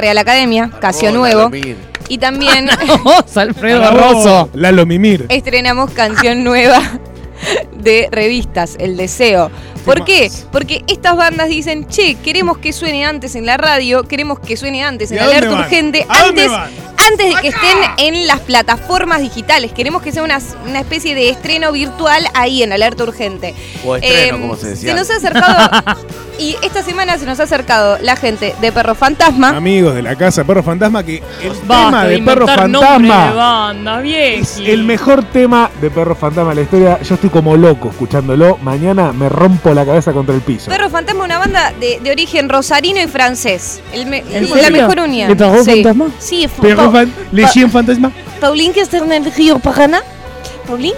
Real Academia, Casio Nuevo. Y también Vamos, Alfredo Rosso. Lalo Mimir. estrenamos canción nueva de revistas, El Deseo. ¿Por qué? Porque estas bandas dicen, che, queremos que suene antes en la radio, queremos que suene antes ¿Y en Alerta? Urgente, ¿A dónde antes, antes de que estén en las plataformas digitales. Queremos que sea una, una especie de estreno virtual ahí en Alerta Urgente. O estreno, Eh, como se decía. Se nos ha acercado, y esta semana se nos ha acercado la gente de Perro Fantasma. Amigos de la casa Perro Fantasma, que el Basta tema de Perro de Fantasma banda, es vieji. el mejor tema de Perro Fantasma de la historia. Yo estoy como loco escuchándolo. Mañana me rompo la cabeza contra el piso. Perro Fantasma, una banda de, de origen rosarino y francés. El me- ¿En la serio? mejor unión. ¿De Perro sí. Fantasma? Sí, Perro Fan- Le Chien Fantasma. Pauline que está en el río Paraná. Pauline.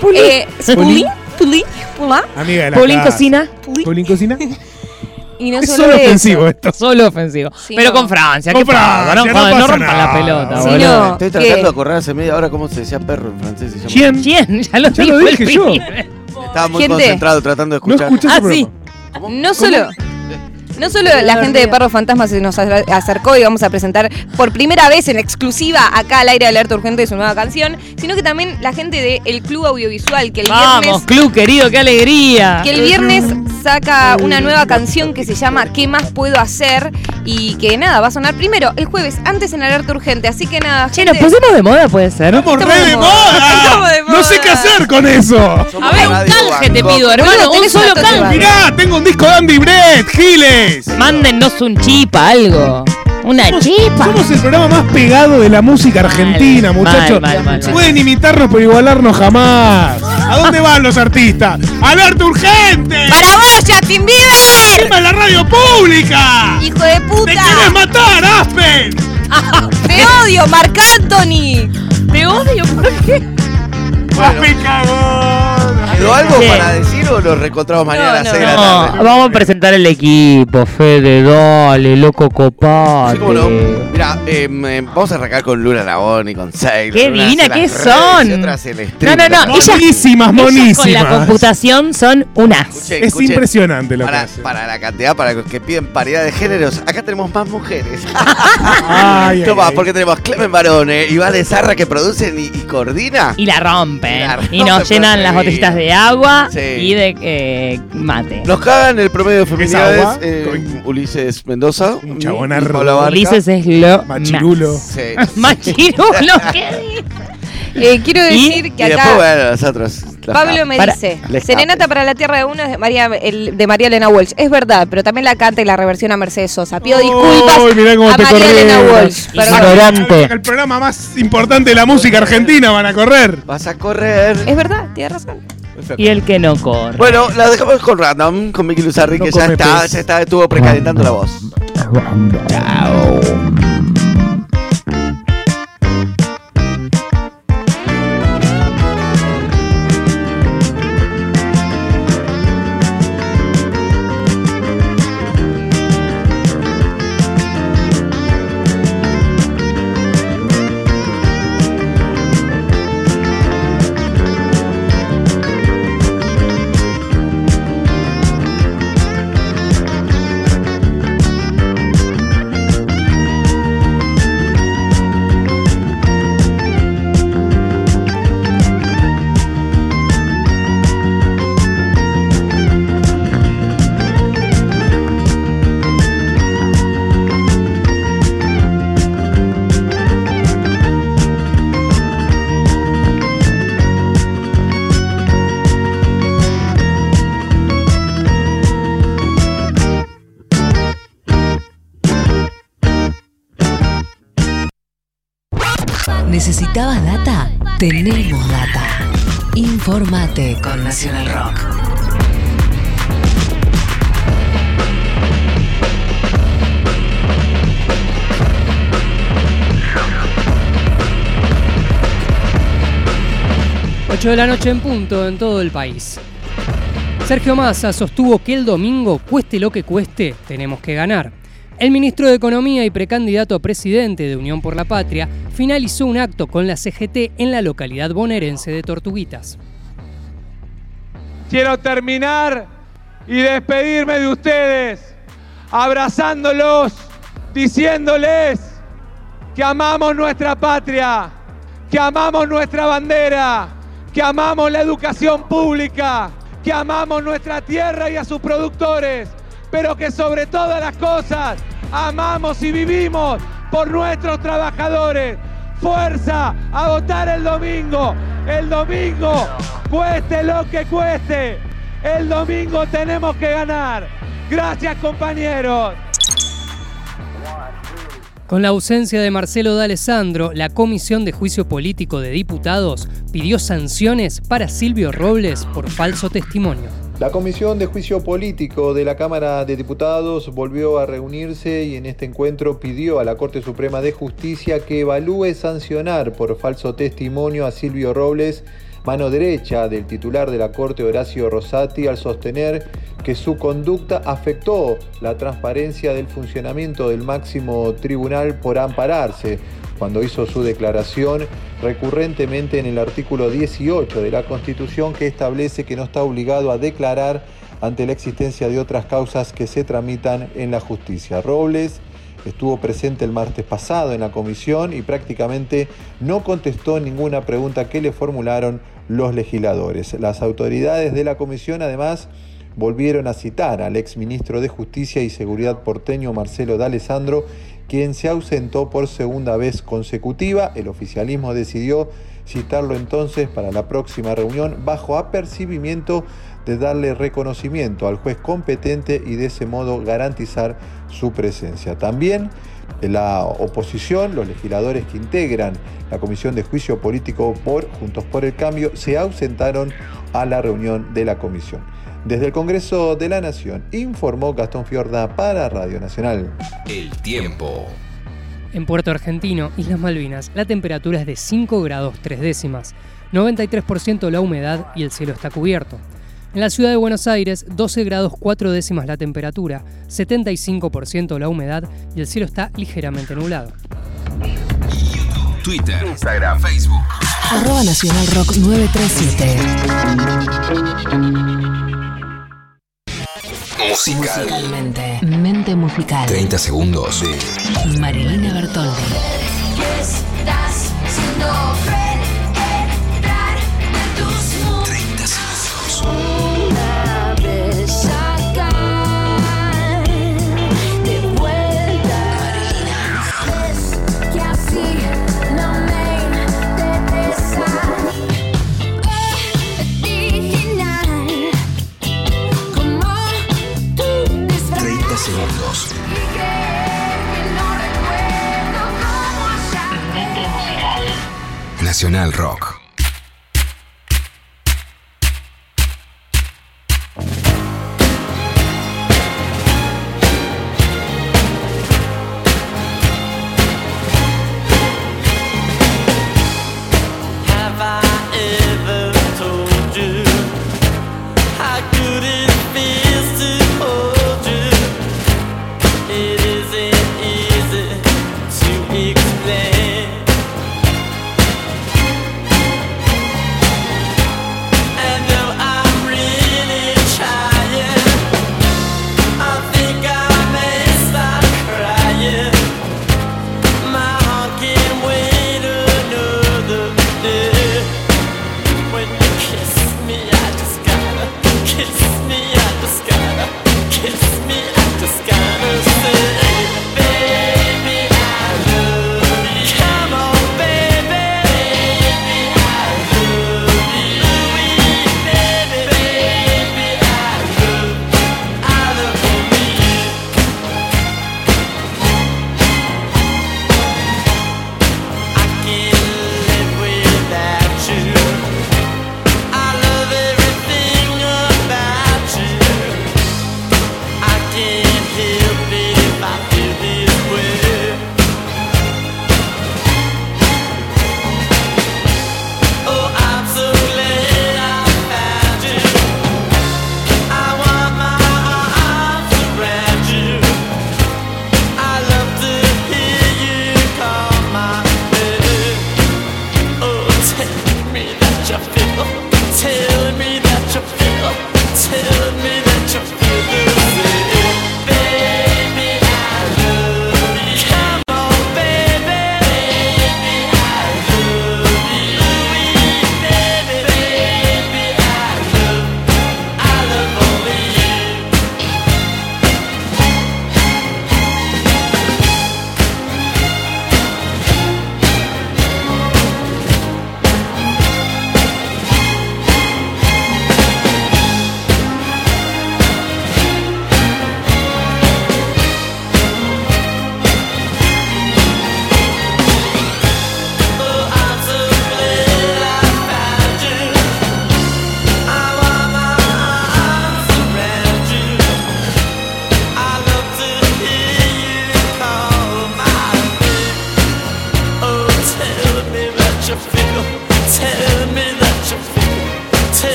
Puli. Eh, la Paulín casa. cocina. Paulín Cocina. Y no Es solo, solo eso. ofensivo esto. Solo ofensivo. Sí, Pero no. con Francia, Con. Francia, No, no no rompan la pelota, Sí, boludo. no. Estoy ¿Qué? tratando de acordar hace media hora cómo se decía perro en francés. Se llama. ¿Quién? ¿Quién? Ya lo, Ya lo dijo dije el yo. Estaba muy Gente. concentrado tratando de No escuchar. escuché Ah, sí. programa. No solo. No solo la gente de Perro Fantasma se nos acer- acercó y vamos a presentar por primera vez en exclusiva acá al aire de alerta urgente de su nueva canción, sino que también la gente del Club Audiovisual que el Vamos, viernes club querido, qué alegría. que el viernes saca una nueva canción que se llama ¿Qué más puedo hacer? Y que nada, va a sonar primero el jueves, antes en alerta urgente. Así que nada, Che, nos pusimos de moda, puede ser. Estamos Estamos re de de moda. Estamos moda. de No sé qué hacer con eso. Somos A ver, un canje te pido, hermano. Un solo canje. Mirá, tengo un disco de Andy Brett, Giles. Mándennos un chip, algo. Una chipa. Somos el programa más pegado de la música argentina, Mal, muchachos. mal, mal, mal. Pueden imitarnos pero igualarnos jamás. ¿A dónde van los artistas? ¡Alerta urgente! ¡Para vos, Justin Bieber! ¡Encima la radio pública! ¡Hijo de ¡Te puta! quieres matar, Aspen! ¡Te odio, Marc Anthony! Te odio, ¿por qué? ¡Aspen cagón! ¿Quedó algo Bien. para decir o nos reencontramos mañana a las No, 6 de la No, tarde? vamos a presentar el equipo, Fede, dale, loco copate. Sí, cómo no. Mira, em, em, vamos a arrancar con Luna Labón y con Sailor. Qué divina que son. redes y otra hace el No, no, no, ellas, Monísimas, ellas monísimas. con la computación son unas. Escuchen, Es impresionante lo que Para, hace. para la cantidad, para los que piden paridad de géneros, acá tenemos más mujeres. Ay, Toma, ay. porque tenemos Clemen Barone y Vale Zarra que producen y, y coordina. Y la rompen. La y nos rompen llenan las botellitas de agua Sí. y de eh, mate. Nos cagan el promedio de feminidades. agua? eh, Ulises Mendoza. Un Barca. Ulises es lo Machirulo. más. Sí. Machirulo, ¿qué? Eh, quiero decir Y que después, acá bueno, nosotros. los Pablo me Para- dice, Serenata para la Tierra de Uno es de María, el- de María Elena Walsh. Es verdad, pero también la canta y la reversión a Mercedes Sosa. Pido disculpas Uy, mirá cómo a te María Elena. Walsh. Ignorante. El programa más importante de la música argentina van a correr. Vas a correr. Es verdad, tienes razón. Y el que no corre. Bueno, la dejamos con Random, con Miki Luzarri, No que ya está, pez. ya está, estuvo precalentando la voz. Chao. Tenemos data. Informate con Nacional Rock. Ocho de la noche en punto en todo el país. Sergio Massa sostuvo que el domingo, cueste lo que cueste, tenemos que ganar. El ministro de Economía y precandidato a presidente de Unión por la Patria finalizó un acto con la CGT en la localidad bonaerense de Tortuguitas. Quiero terminar y despedirme de ustedes abrazándolos diciéndoles que amamos nuestra patria, que amamos nuestra bandera, que amamos la educación pública, que amamos nuestra tierra y a sus productores, pero que sobre todas las cosas amamos y vivimos por nuestros trabajadores. Fuerza a votar el domingo. El domingo, cueste lo que cueste. El domingo tenemos que ganar. Gracias compañeros. Con la ausencia de Marcelo D'Alessandro, la Comisión de Juicio Político de Diputados pidió sanciones para Silvio Robles por falso testimonio. La Comisión de Juicio Político de la Cámara de Diputados volvió a reunirse y en este encuentro pidió a la Corte Suprema de Justicia que evalúe sancionar por falso testimonio a Silvio Robles mano derecha del titular de la Corte Horacio Rosati al sostener que su conducta afectó la transparencia del funcionamiento del máximo tribunal por ampararse cuando hizo su declaración recurrentemente en el artículo 18 de la Constitución que establece que no está obligado a declarar ante la existencia de otras causas que se tramitan en la justicia. Robles estuvo presente el martes pasado en la comisión y prácticamente no contestó ninguna pregunta que le formularon los legisladores. Las autoridades de la comisión además volvieron a citar al exministro de Justicia y Seguridad porteño Marcelo D'Alessandro, quien se ausentó por segunda vez consecutiva. El oficialismo decidió citarlo entonces para la próxima reunión bajo apercibimiento de darle reconocimiento al juez competente y de ese modo garantizar su presencia. También la oposición, los legisladores que integran la Comisión de Juicio Político por Juntos por el Cambio, se ausentaron a la reunión de la comisión. Desde el Congreso de la Nación informó Gastón Fiorda para Radio Nacional. El tiempo. En Puerto Argentino, Islas Malvinas, la temperatura es de 5 grados 3 décimas, 93% la humedad y el cielo está cubierto. En la ciudad de Buenos Aires, 12 grados 4 décimas la temperatura, 75% la humedad y el cielo está ligeramente nublado. Twitter, Instagram, Facebook. Arroba Nacional Rock 937. Musical. Musicalmente. Mente musical. 30 segundos de Nacional Rock.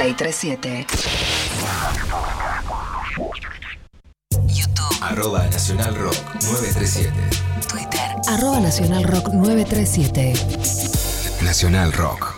937. YouTube. Arroba Nacional Rock 937. Twitter. Arroba Nacional Rock 937. Nacional Rock.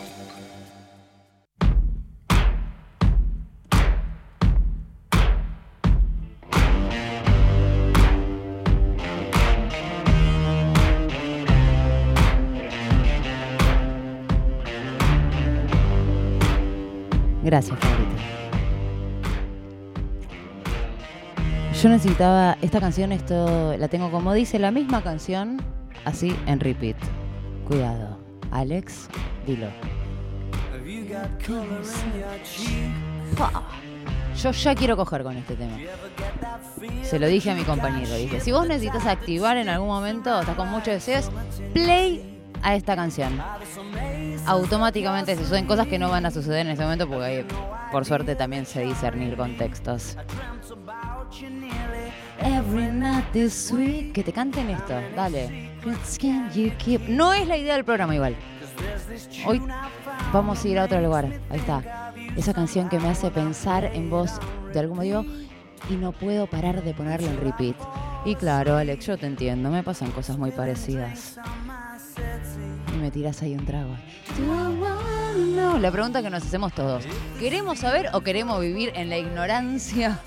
Necesitaba esta canción, esto la tengo como dice la misma canción, así en repeat. Cuidado, Alex, dilo. Yo ya quiero coger con este tema. Se lo dije a mi compañero, dije, si vos necesitas activar en algún momento, estás con muchos deseos, play a esta canción. Automáticamente se suceden cosas que no van a suceder en este momento porque hay, por suerte también sé discernir contextos. Every night is sweet. Que te canten esto, dale. No es la idea del programa igual. Hoy vamos a ir a otro lugar. Ahí está. Esa canción que me hace pensar en vos de algún motivo y no puedo parar de ponerla en repeat. Y claro, Alex, yo te entiendo. Me pasan cosas muy parecidas. Y me tiras ahí un trago. No, la pregunta que nos hacemos todos. ¿Queremos saber o queremos vivir en la ignorancia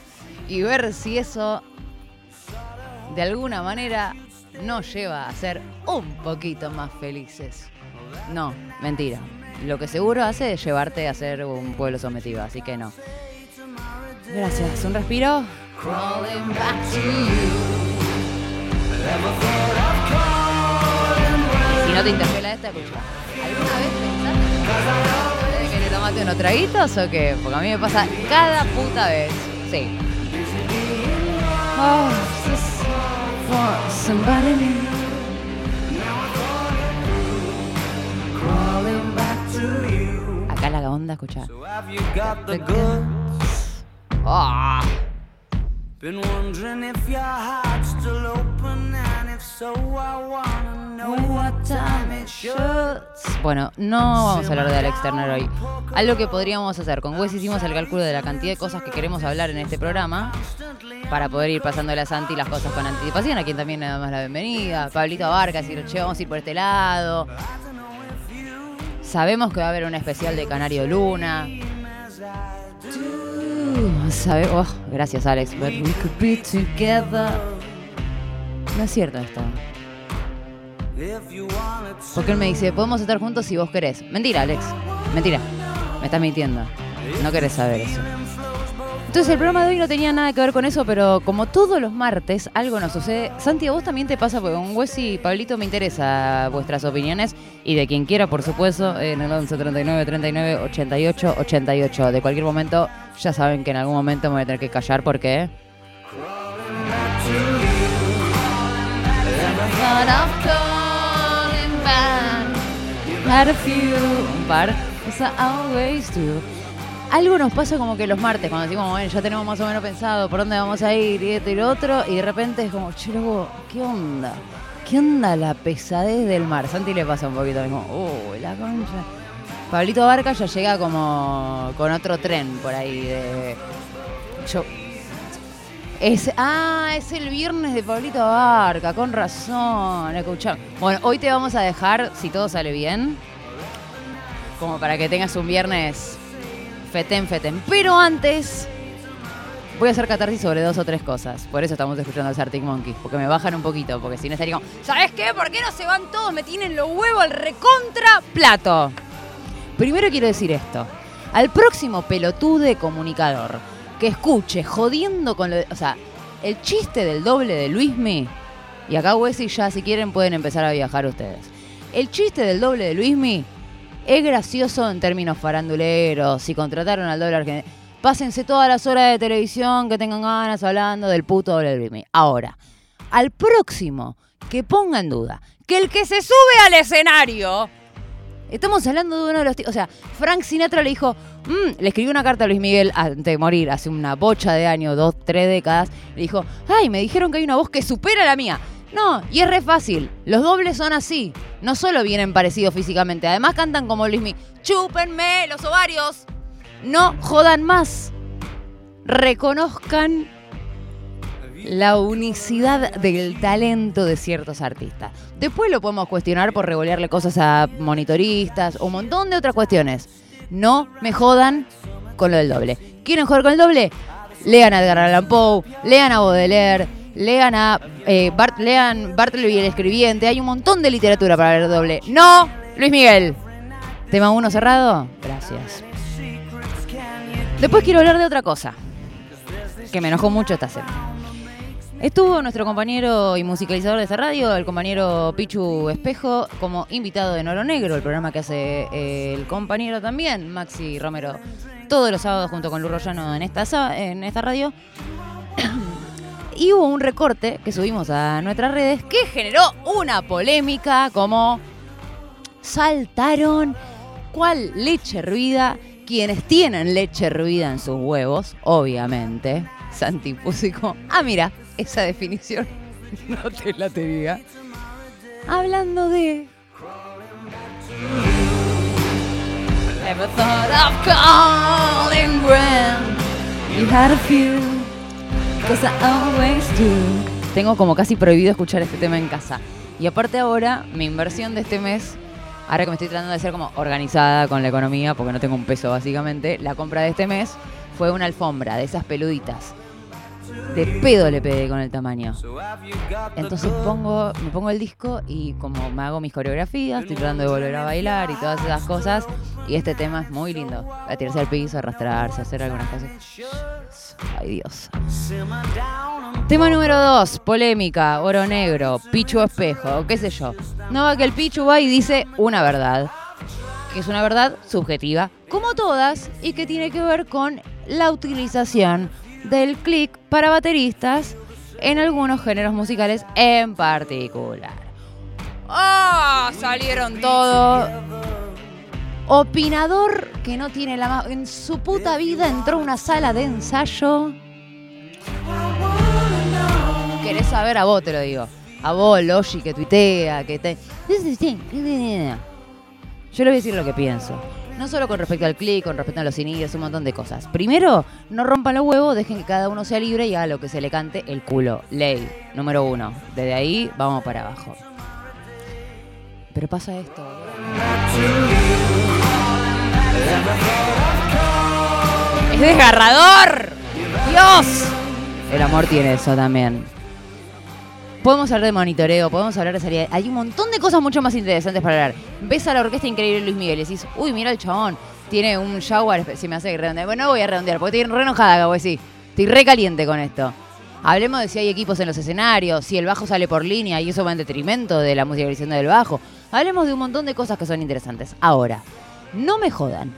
y ver si eso de alguna manera nos lleva a ser un poquito más felices? No, mentira. Lo que seguro hace es llevarte a ser un pueblo sometido, así que no. Gracias. Un respiro. Si no te interpela esta, escucha. ¿Alguna vez pensaste que te tomaste unos traguitos o qué? Porque a mí me pasa cada puta vez. Sí. Oh, this for somebody new. Acá la onda, escucha. Have you got the goods? Ah. Been wondering if your heart's still open, and if so, I wanna know what time it should. Bueno, no vamos a hablar de Alex Turner hoy. Algo que podríamos hacer. Con Wes hicimos el cálculo de la cantidad de cosas que queremos hablar en este programa para poder ir pasando a Santi las cosas con anticipación, a quien también le damos la bienvenida. Pablito Barca, decir, che, vamos a ir por este lado. Sabemos que va a haber un especial de Canario Luna. Sabe- oh, gracias, Alex. But we could be together. No es cierto esto. Porque él me dice, podemos estar juntos si vos querés. Mentira, Alex. Mentira. Me estás mintiendo. No querés saber eso. Entonces el programa de hoy no tenía nada que ver con eso, pero como todos los martes algo nos sucede. Santi, a vos también te pasa, porque con Wes y Pablito me interesa vuestras opiniones y de quien quiera, por supuesto, en el 11 39 39 88 88. De cualquier momento, ya saben que en algún momento me voy a tener que callar porque... Had a few, un par, as I always do. Algo nos pasa como que los martes, cuando decimos, bueno, ya tenemos más o menos pensado por dónde vamos a ir y esto y lo otro, y de repente es como, che, ¿qué onda? ¿Qué onda la pesadez del mar? Santi le pasa un poquito como, oh, la concha. Pablito Barca ya llega como con otro tren por ahí de. Yo. Es, ah, es el viernes de Pablito Barca, con razón, escuchá. Bueno, hoy te vamos a dejar, si todo sale bien, como para que tengas un viernes fetén, fetén. Pero antes, voy a hacer catarsis sobre dos o tres cosas. Por eso estamos escuchando al Arctic Monkeys, porque me bajan un poquito, porque si no estaría como, ¿sabes qué? ¿Por qué no se van todos? Me tienen los huevos al recontra plato. Primero quiero decir esto. Al próximo pelotude comunicador que escuche jodiendo con lo O sea, el chiste del doble de Luismi. Y acá Wesley ya si quieren pueden empezar a viajar ustedes. El chiste del doble de Luismi es gracioso en términos faranduleros. Si contrataron al doble argentino. Pásense todas las horas de televisión que tengan ganas hablando del puto doble de Luismi. Ahora, al próximo que ponga en duda que el que se sube al escenario Estamos hablando de uno de los... ti- O sea, Frank Sinatra le dijo... "Mm", le escribió una carta a Luis Miguel antes de morir, hace una bocha de años, dos, tres décadas. Le dijo, ay, me dijeron que hay una voz que supera la mía. No, y es re fácil. Los dobles son así. No solo vienen parecidos físicamente, además cantan como Luismi. ¡Chúpenme los ovarios! No jodan más. Reconozcan la unicidad del talento de ciertos artistas. Después lo podemos cuestionar por revolearle cosas a monitoristas o un montón de otras cuestiones. No me jodan con lo del doble. ¿Quieren jugar con el doble? Lean a Edgar Allan Poe, lean a Baudelaire, lean a eh, Bart, lean Bartleby el escribiente. Hay un montón de literatura para ver doble. No, Luis Miguel. Tema uno cerrado. Gracias. Después quiero hablar de otra cosa que me enojó mucho esta semana. Estuvo nuestro compañero y musicalizador de esta radio, el compañero Pichu Espejo, como invitado de Noro Negro, el programa que hace eh, el compañero también, Maxi Romero, todos los sábados junto con Lu Rollano en esta, en esta radio. y hubo un recorte que subimos a nuestras redes que generó una polémica como saltaron cuál leche hervida, quienes tienen leche hervida en sus huevos, obviamente. Santi como, ah, mira, esa definición no te la tenía. Hablando de... Never thought of calling when you had a few, 'cause I always do. Tengo como casi prohibido escuchar este tema en casa. Y aparte ahora, mi inversión de este mes, ahora que me estoy tratando de ser como organizada con la economía, porque no tengo un peso básicamente, la compra de este mes fue una alfombra de esas peluditas. De pedo le pegué con el tamaño. Entonces pongo, me pongo el disco y como me hago mis coreografías, estoy tratando de volver a bailar y todas esas cosas. Y este tema es muy lindo. A tirarse al piso, arrastrarse, hacer algunas cosas. Ay Dios. Tema número dos, polémica, oro negro, pichu espejo, qué sé yo. No va que el pichu va y dice una verdad. Que es una verdad subjetiva, como todas, y que tiene que ver con la utilización del click para bateristas en algunos géneros musicales en particular. ¡Ah! salieron todos. Opinador que no tiene la más. En su puta vida entró a una sala de ensayo. ¿Querés saber? A vos te lo digo. A vos, Logi, que tuitea, que te. Yo le voy a decir lo que pienso. No solo con respecto al clic, con respecto a los inhibidores, un montón de cosas. Primero, no rompan los huevos, dejen que cada uno sea libre y haga lo que se le cante el culo. Ley, número uno. Desde ahí vamos para abajo. Pero pasa esto. ¡Es desgarrador! ¡Dios! El amor tiene eso también. Podemos hablar de monitoreo, podemos hablar de salida. Hay un montón de cosas mucho más interesantes para hablar. Ves a la orquesta increíble Luis Miguel y decís, uy, mira el chabón, tiene un shower, si me hace redondear. Bueno, no voy a redondear, porque estoy re enojada, acabo de decir. Estoy re caliente con esto. Hablemos de si hay equipos en los escenarios, si el bajo sale por línea y eso va en detrimento de la musicalización del bajo. Hablemos de un montón de cosas que son interesantes. Ahora, no me jodan.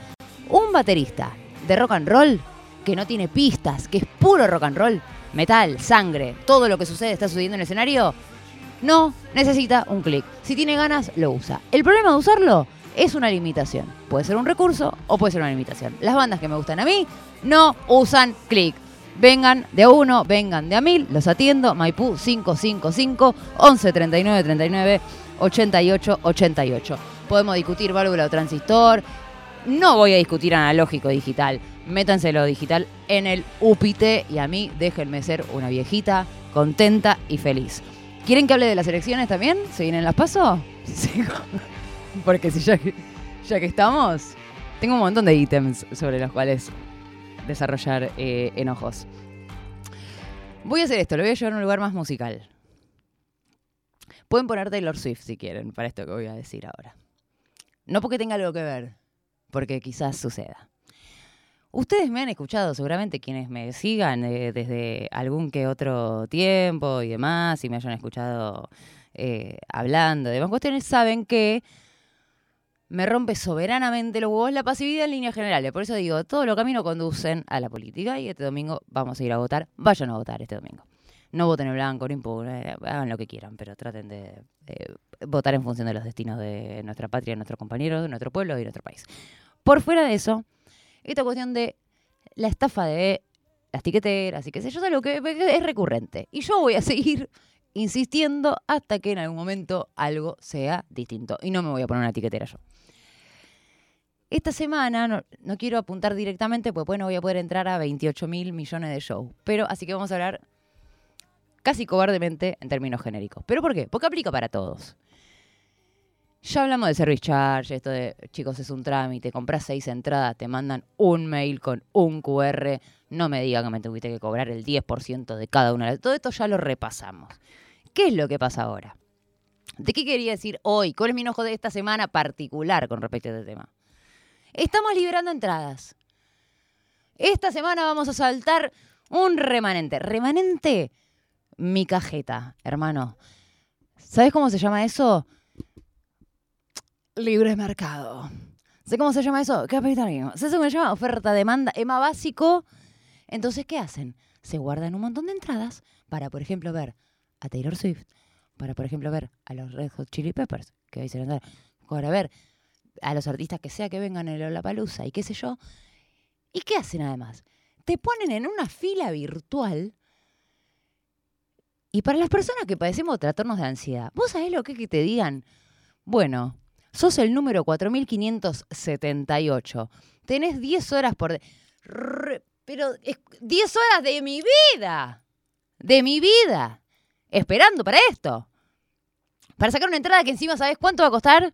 Un baterista de rock and roll que no tiene pistas, que es puro rock and roll, metal, sangre, todo lo que sucede está sucediendo en el escenario, no necesita un clic. Si tiene ganas, lo usa. El problema de usarlo es una limitación. Puede ser un recurso o puede ser una limitación. Las bandas que me gustan a mí no usan clic. Vengan de a uno, vengan de a mil, los atiendo. Maipú 555 11 39 39 88 88. Podemos discutir válvula o transistor. No voy a discutir analógico digital. Métanse lo digital en el UPIT y a mí déjenme ser una viejita contenta y feliz. ¿Quieren que hable de las elecciones también? ¿Se vienen las pasos? Sí. Porque si ya ya que estamos, tengo un montón de ítems sobre los cuales desarrollar eh, enojos. Voy a hacer esto, lo voy a llevar a un lugar más musical. Pueden poner Taylor Swift si quieren para esto que voy a decir ahora. No porque tenga algo que ver, porque quizás suceda. Ustedes me han escuchado, seguramente quienes me sigan eh, desde algún que otro tiempo y demás, y me hayan escuchado eh, hablando de demás cuestiones, saben que me rompe soberanamente los huevos la pasividad en líneas generales. Por eso digo, todos los caminos conducen a la política y este domingo vamos a ir a votar. Vayan a votar este domingo. No voten en blanco, no impugnen, eh, hagan lo que quieran, pero traten de votar en función de los destinos de nuestra patria, de nuestros compañeros, de nuestro pueblo y de nuestro país. Por fuera de eso, esta cuestión de la estafa de las tiqueteras y qué sé yo, es algo que es recurrente. Y yo voy a seguir insistiendo hasta que en algún momento algo sea distinto. Y no me voy a poner una etiquetera yo. Esta semana, no, no quiero apuntar directamente, porque bueno, voy a poder entrar a 28 mil millones de shows. Pero así que vamos a hablar casi cobardemente en términos genéricos. ¿Pero por qué? Porque aplica para todos. Ya hablamos de service charge, esto de, chicos, es un trámite, compras seis entradas, te mandan un mail con un QR, no me digan que me tuviste que cobrar el 10% de cada una. Todo esto ya lo repasamos. ¿Qué es lo que pasa ahora? ¿De qué quería decir hoy? ¿Cuál es mi enojo de esta semana particular con respecto a este tema? Estamos liberando entradas. Esta semana vamos a saltar un remanente. Remanente, mi cajeta, hermano. ¿Sabes cómo se llama eso? Libre mercado. ¿Sabes cómo se llama eso? Capitalismo. ¿Sabes cómo se llama? Oferta, demanda, EMA básico. Entonces, ¿qué hacen? Se guardan un montón de entradas para, por ejemplo, ver a Taylor Swift, para, por ejemplo, ver a los Red Hot Chili Peppers, que hoy se van a para ver a los artistas que sea que vengan en la palusa y qué sé yo. ¿Y qué hacen además? Te ponen en una fila virtual. Y para las personas que padecemos trastornos de ansiedad, ¿vos sabés lo que es que te digan? Bueno, sos el número 4578. Tenés 10 horas por... Pero es 10 horas de mi vida. De mi vida. Esperando para esto. Para sacar una entrada que encima, ¿sabés cuánto va a costar?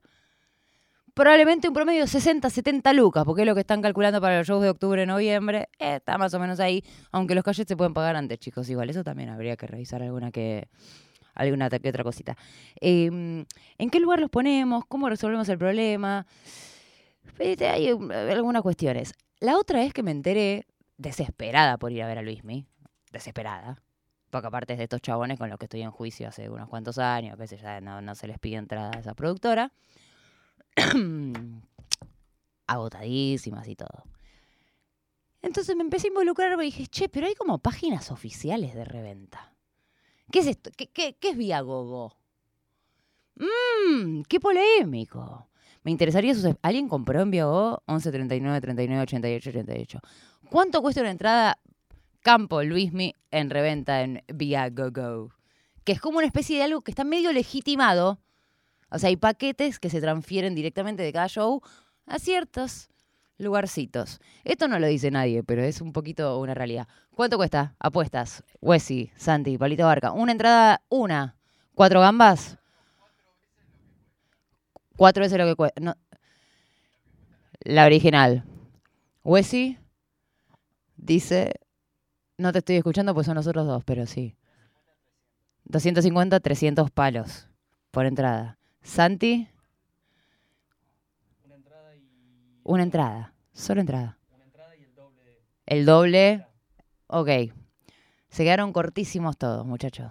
Probablemente un promedio de 60, 70 lucas, porque es lo que están calculando para los shows de octubre, noviembre. Está más o menos ahí. Aunque los calles se pueden pagar antes, chicos. Igual, eso también habría que revisar alguna que alguna que otra cosita. Eh, ¿En qué lugar los ponemos? ¿Cómo resolvemos el problema? Viste, Hay um, algunas cuestiones. La otra es que me enteré, desesperada por ir a ver a Luismi, desesperada, porque aparte es de estos chabones con los que estoy en juicio hace unos cuantos años, veces ya no, no se les pide entrada a esa productora, agotadísimas y todo. Entonces me empecé a involucrar y dije, che, pero hay como páginas oficiales de reventa. ¿Qué es esto? ¿Qué, qué, qué es Viagogo? Mmm, qué polémico. Me interesaría, ¿alguien compró en Viagogo? 11 39 39 88 88. ¿Cuánto cuesta una entrada Campo Luismi en reventa en Viagogo? Que es como una especie de algo que está medio legitimado. O sea, hay paquetes que se transfieren directamente de cada show a ciertos lugarcitos. Esto no lo dice nadie, pero es un poquito una realidad. ¿Cuánto cuesta? Apuestas. Wesi, Santi, Palito Barca. Una entrada, una. ¿Cuatro gambas? Cuatro veces lo que cuesta. No. La original. Wesi dice. No te estoy escuchando, pues son nosotros dos, pero sí. 250, 300 palos por entrada. Santi. Una entrada. Solo entrada. El doble. Ok. Se quedaron cortísimos todos, muchachos.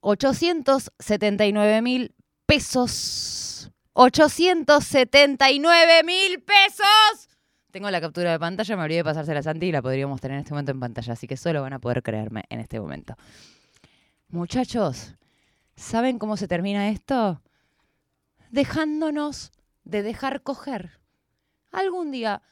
879 mil pesos. 879 mil pesos. Tengo la captura de pantalla, me olvidé de pasársela a Santi y la podríamos tener en este momento en pantalla, así que solo van a poder creerme en este momento. Muchachos, ¿saben cómo se termina esto? Dejándonos de dejar coger. Algún día,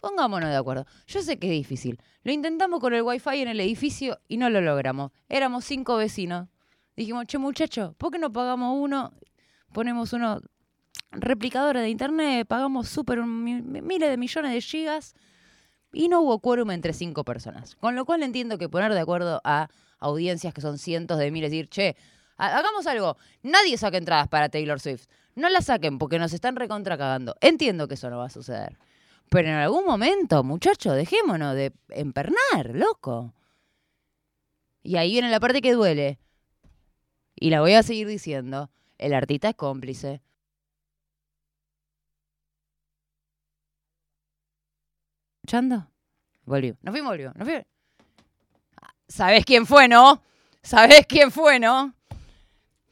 pongámonos de acuerdo. Yo sé que es difícil. Lo intentamos con el wifi en el edificio y no lo logramos. Éramos cinco vecinos. Dijimos, che muchacho, ¿por qué no pagamos uno? Ponemos uno replicadora de internet, pagamos súper miles de millones de gigas y no hubo quórum entre cinco personas. Con lo cual entiendo que poner de acuerdo a audiencias que son cientos de miles, decir, che, ha- hagamos algo, nadie saque entradas para Taylor Swift. No las saquen porque nos están recontra cagando. Entiendo que eso no va a suceder. Pero en algún momento, muchachos, dejémonos de empernar, loco. Y ahí viene la parte que duele. Y la voy a seguir diciendo. El artista es cómplice. ¿Escuchando? Volvió. No fuimos, volvió. No fui. ¿Sabés quién fue, no? ¿Sabés quién fue, no?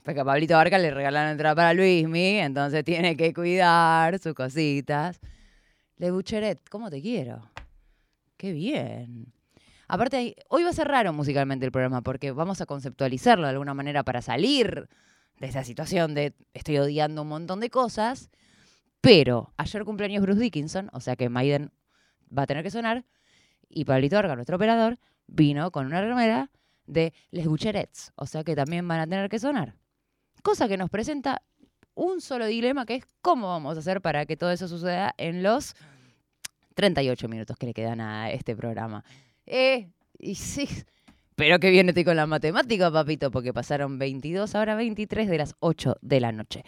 Porque a Pablito Barca le regalaron entrada para Luismi, entonces tiene que cuidar sus cositas. Le Bucheret, ¿cómo te quiero? Qué bien. Aparte, hoy va a ser raro musicalmente el programa porque vamos a conceptualizarlo de alguna manera para salir de esa situación de estoy odiando un montón de cosas. Pero ayer cumpleaños Bruce Dickinson, o sea que Maiden va a tener que sonar. Y Pablito Orga, nuestro operador, vino con una remera de Les Bucherets, o sea que también van a tener que sonar. Cosa que nos presenta un solo dilema que es cómo vamos a hacer para que todo eso suceda en los 38 minutos que le quedan a este programa. Eh, y sí, pero que bien estoy con la matemática, papito, porque pasaron 22, ahora 23 de las 8 de la noche.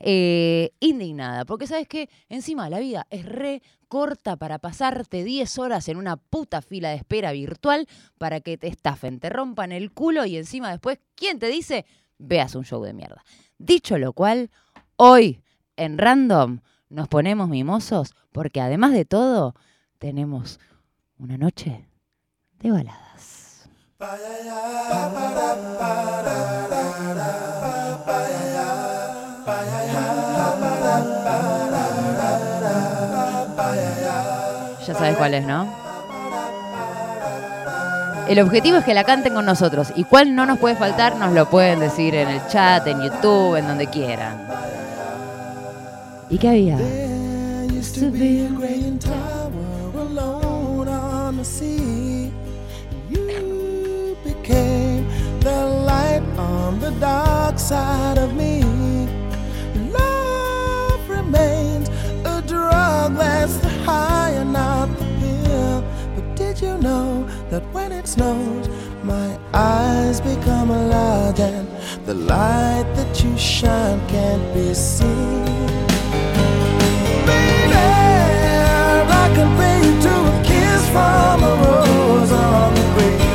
Eh, indignada, porque sabes que encima la vida es re corta para pasarte 10 horas en una puta fila de espera virtual para que te estafen, te rompan el culo y encima después, ¿quién te dice? Veas un show de mierda. Dicho lo cual, hoy en Random nos ponemos mimosos porque además de todo, tenemos una noche de baladas. Ya sabes cuál es, ¿no? El objetivo es que la canten con nosotros. ¿Y cuál no nos puede faltar? Nos lo pueden decir en el chat, en YouTube, en donde quieran. ¿Y qué había? the light on the dark side of me. Love remains a drug that's the high and not the pill. But did you know that when it snows, my eyes become a lot and the light that you shine can't be seen? I can pay you to a kiss from a rose on the grave.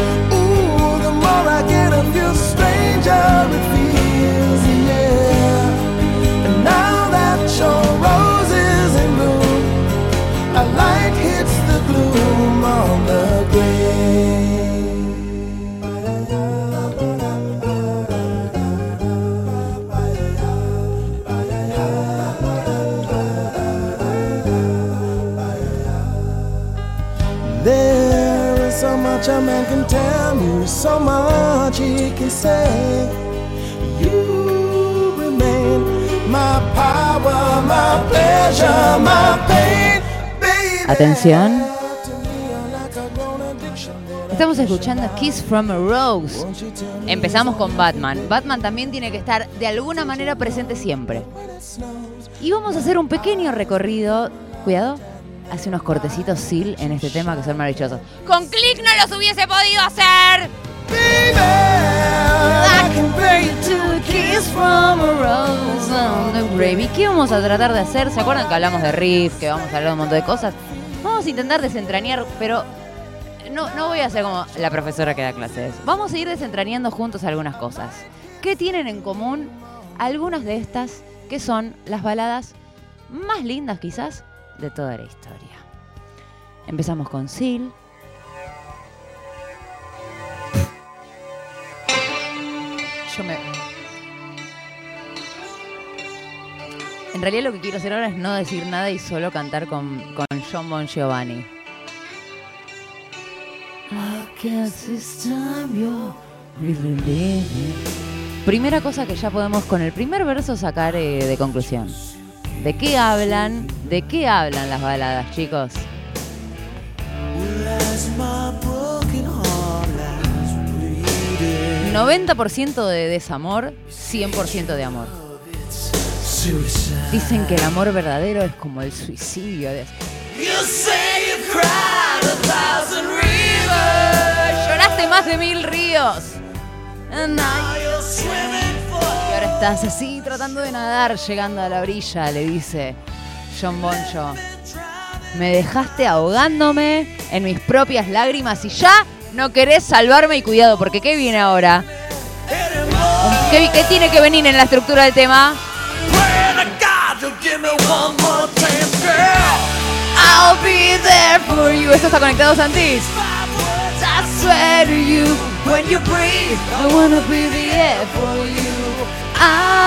Much a man can tell you, so much he can say. You remain my power, my pleasure, my pain. Baby, Atención. Estamos escuchando Kiss from a Rose. Empezamos con Batman. Batman también tiene que estar de alguna manera presente siempre. Y vamos a hacer un pequeño recorrido. Cuidado. Hace unos cortecitos Seal en este tema que son maravillosos. Con click no los hubiese podido hacer. I can pay you to a kiss from a rose on the grave. ¿Y qué vamos a tratar de hacer? ¿Se acuerdan que hablamos de riff, que vamos a hablar de un montón de cosas? Vamos a intentar desentrañar, pero no, no voy a hacer como la profesora que da clases. Vamos a ir desentrañando juntos algunas cosas. ¿Qué tienen en común algunas de estas que son las baladas más lindas quizás de toda la historia? Empezamos con Seal. Yo me... En realidad lo que quiero hacer ahora es no decir nada y solo cantar con, con John Bon Giovanni. Primera cosa que ya podemos con el primer verso sacar eh, de conclusión. ¿De qué hablan? ¿De qué hablan las baladas, chicos? As my broken heart lies bleeding. 90% de desamor, 100% de amor. Dicen que el amor verdadero es como el suicidio. Lloraste más de mil ríos. Estás así tratando de nadar, llegando a la orilla, le dice John Boncho. Me dejaste ahogándome en mis propias lágrimas y ya no querés salvarme y cuidado, porque ¿qué viene ahora? ¿Qué, qué tiene que venir en la estructura del tema? I'll be there for you. Esto está conectado, Santis. I swear to you, when you breathe, I wanna be the air for you. I'll.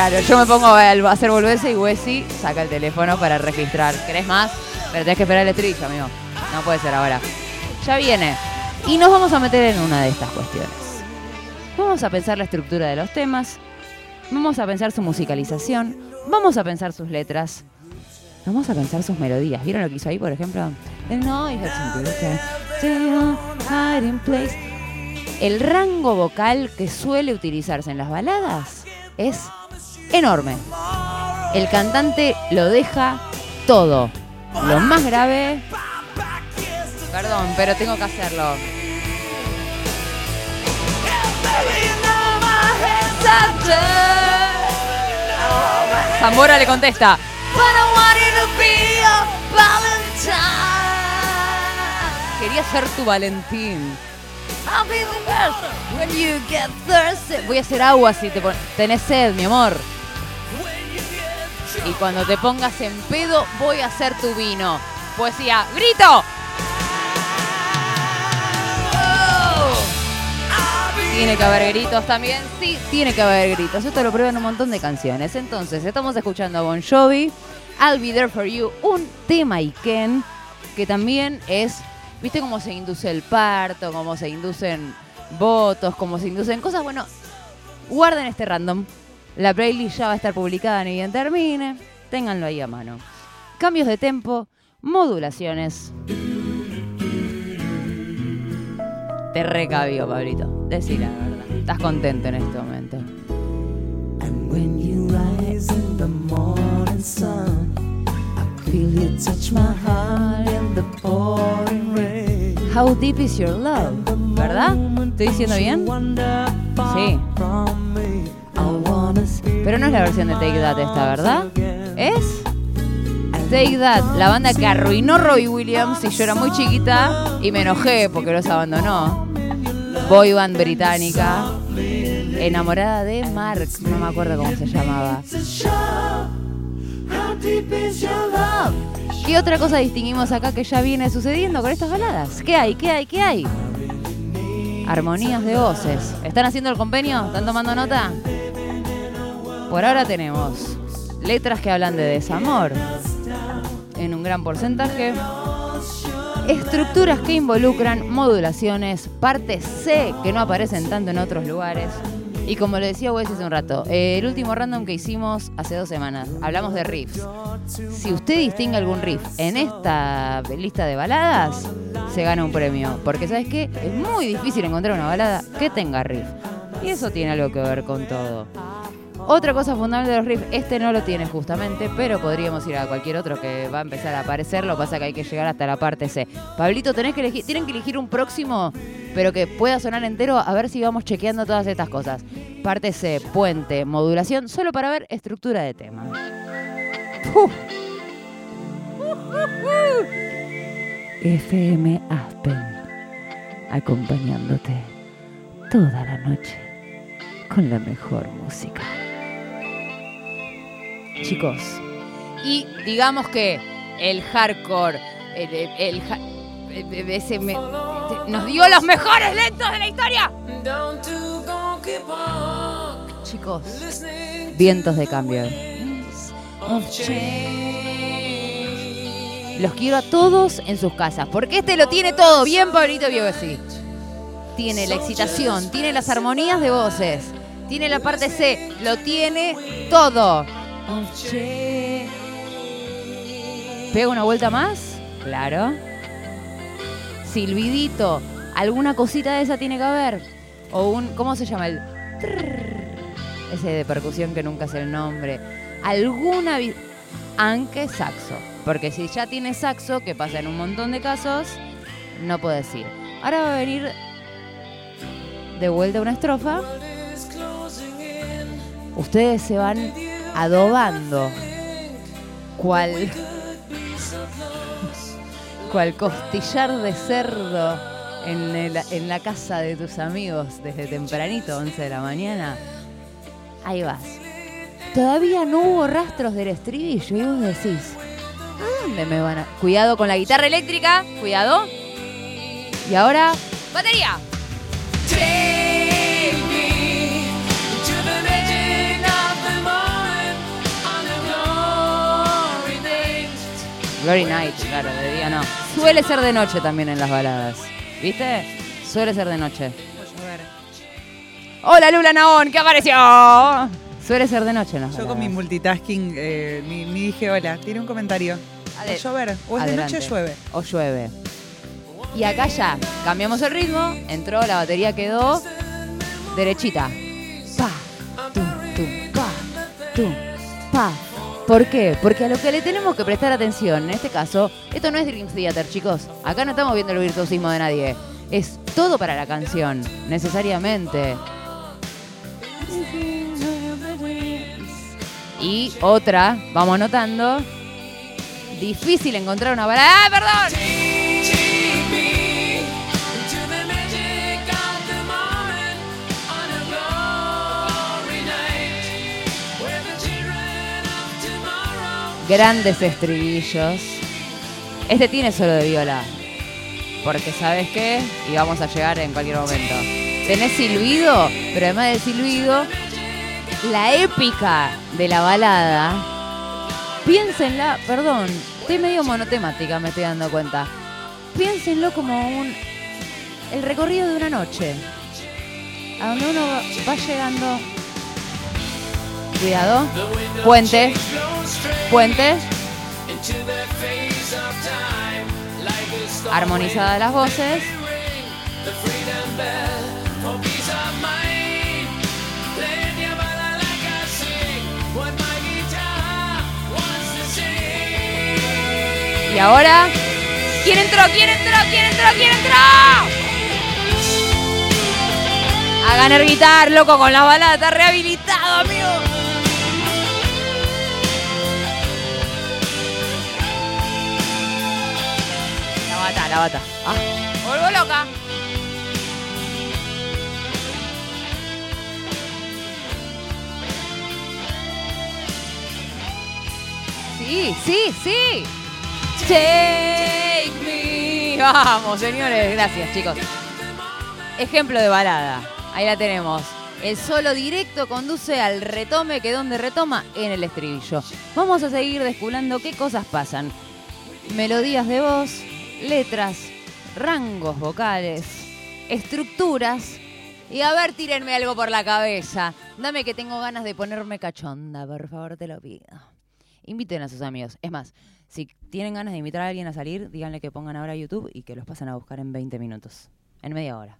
Claro, yo me pongo a hacer volverse y Wesley saca el teléfono para registrar. ¿Querés más? Pero tenés que esperar el estribillo, amigo. No puede ser ahora. Ya viene. Y nos vamos a meter en una de estas cuestiones. Vamos a pensar la estructura de los temas, vamos a pensar su musicalización, vamos a pensar sus letras Vamos a pensar sus melodías. ¿Vieron lo que hizo ahí, por ejemplo? El rango vocal que suele utilizarse en las baladas es enorme. El cantante lo deja todo. Lo más grave. Perdón, pero tengo que hacerlo. Zamora le contesta. Quería ser tu Valentín. When you get thirsty. Voy a hacer agua si te tenés sed, mi amor. Y cuando te pongas en pedo, voy a hacer tu vino. Poesía, grito. Tiene que haber gritos también. Sí, tiene que haber gritos. Esto lo prueban un montón de canciones. Entonces, estamos escuchando a Bon Jovi, I'll Be There For You, un tema Iken que también es, ¿viste cómo se induce el parto? Cómo se inducen votos, cómo se inducen cosas. Bueno, guarden este random. La playlist ya va a estar publicada ni bien termine. Ténganlo ahí a mano. Cambios de tempo, modulaciones. Te recabió, Pablito. Decí la verdad. Estás contento en este momento. When you rise in the morning sun, I feel you touch my heart in the pouring rain. How deep is your love? ¿Verdad? ¿Estoy diciendo bien? Sí. Pero no es la versión de Take That esta, ¿verdad? ¿Es? Take That, la banda que arruinó Robbie Williams y yo era muy chiquita y me enojé porque los abandonó. Boy band británica, enamorada de Mark, no me acuerdo cómo se llamaba. ¿Qué otra cosa distinguimos acá que ya viene sucediendo con estas baladas? ¿Qué hay? ¿Qué hay? ¿Qué hay? Armonías de voces. ¿Están haciendo el convenio? ¿Están tomando nota? Por ahora tenemos letras que hablan de desamor en un gran porcentaje. Estructuras que involucran modulaciones, parte C que no aparecen tanto en otros lugares. Y como lo decía Wes hace un rato, el último random que hicimos hace dos semanas, hablamos de riffs. Si usted distingue algún riff en esta lista de baladas, se gana un premio. Porque ¿sabes qué? Es muy difícil encontrar una balada que tenga riff. Y eso tiene algo que ver con todo. Otra cosa fundamental de los riffs, este no lo tiene justamente, pero podríamos ir a cualquier otro que va a empezar a aparecer. Lo que pasa que hay que llegar hasta la parte C. Pablito, tenés que elegir, tienen que elegir un próximo, pero que pueda sonar entero, a ver si vamos chequeando todas estas cosas. Parte C, puente, modulación, solo para ver estructura de tema. FM Aspen, acompañándote toda la noche con la mejor música. Chicos, y digamos que el hardcore, el, el- el ha- el- ese me- nos dio los mejores lentos de la historia. Chicos, vientos de cambio. Los quiero a todos en sus casas, porque este lo tiene todo. Bien, Pablito Biogasi. Tiene la excitación, tiene las armonías de voces, tiene la parte C, lo tiene todo. ¿Pega una vuelta más? Claro. Silbidito, alguna cosita de esa tiene que haber. O un, ¿cómo se llama? El ese de percusión que nunca sé el nombre. Alguna, aunque saxo. Porque si ya tiene saxo, que pasa en un montón de casos, no puedes ir. Ahora va a venir de vuelta una estrofa. Ustedes se van adobando. Cual. Cual costillar de cerdo en, en la casa de tus amigos desde tempranito, 11 de la mañana. Ahí vas. Todavía no hubo rastros del estribillo y vos decís, ¿a dónde me van a...? Cuidado con la guitarra eléctrica, cuidado. Y ahora, batería. Glory Night, claro, de día no. Suele ser de noche también en las baladas. ¿Viste? Suele ser de noche. Hola Lula Naón, ¿qué apareció? Suele ser de noche, ¿no? Yo con mi multitasking eh, ni, ni dije hola. Tiene un comentario. A llover. O es de noche llueve. O llueve. Y acá ya cambiamos el ritmo, entró, la batería quedó derechita. Pa, tum, tum, pa, tum, pa. ¿Por qué? Porque a lo que le tenemos que prestar atención, en este caso, esto no es Dream Theater, chicos. Acá no estamos viendo el virtuosismo de nadie. Es todo para la canción, necesariamente. Y otra, vamos anotando. Difícil encontrar una balada. ¡Ah, perdón! Grandes estribillos. Este tiene solo de viola. Porque sabes qué, y vamos a llegar en cualquier momento. Tenés silbido, pero además del silbido, la épica de la balada. Piénsenla, perdón, estoy medio monotemática, me estoy dando cuenta. Piénsenlo como un. el recorrido de una noche. A donde uno va- va llegando. Cuidado. Puente. Puente. Armonizadas las voces. Y ahora. ¿Quién entró? ¿Quién entró? ¿Quién entró? ¿Quién entró? Hagan el guitar, loco, con la balada. Está rehabilitado, amigo. La bata. Ah, vuelvo loca. Sí, sí, sí. Take me. Vamos, señores. Gracias, chicos. Ejemplo de balada. Ahí la tenemos. El solo directo conduce al retome que donde retoma en el estribillo. Vamos a seguir desculando qué cosas pasan. Melodías de voz, letras, rangos vocales, estructuras. Y a ver, tírenme algo por la cabeza. Dame que tengo ganas de ponerme cachonda, por favor, te lo pido. Inviten a sus amigos. Es más, si tienen ganas de invitar a alguien a salir, díganle que pongan ahora YouTube y que los pasen a buscar en 20 minutos. En media hora.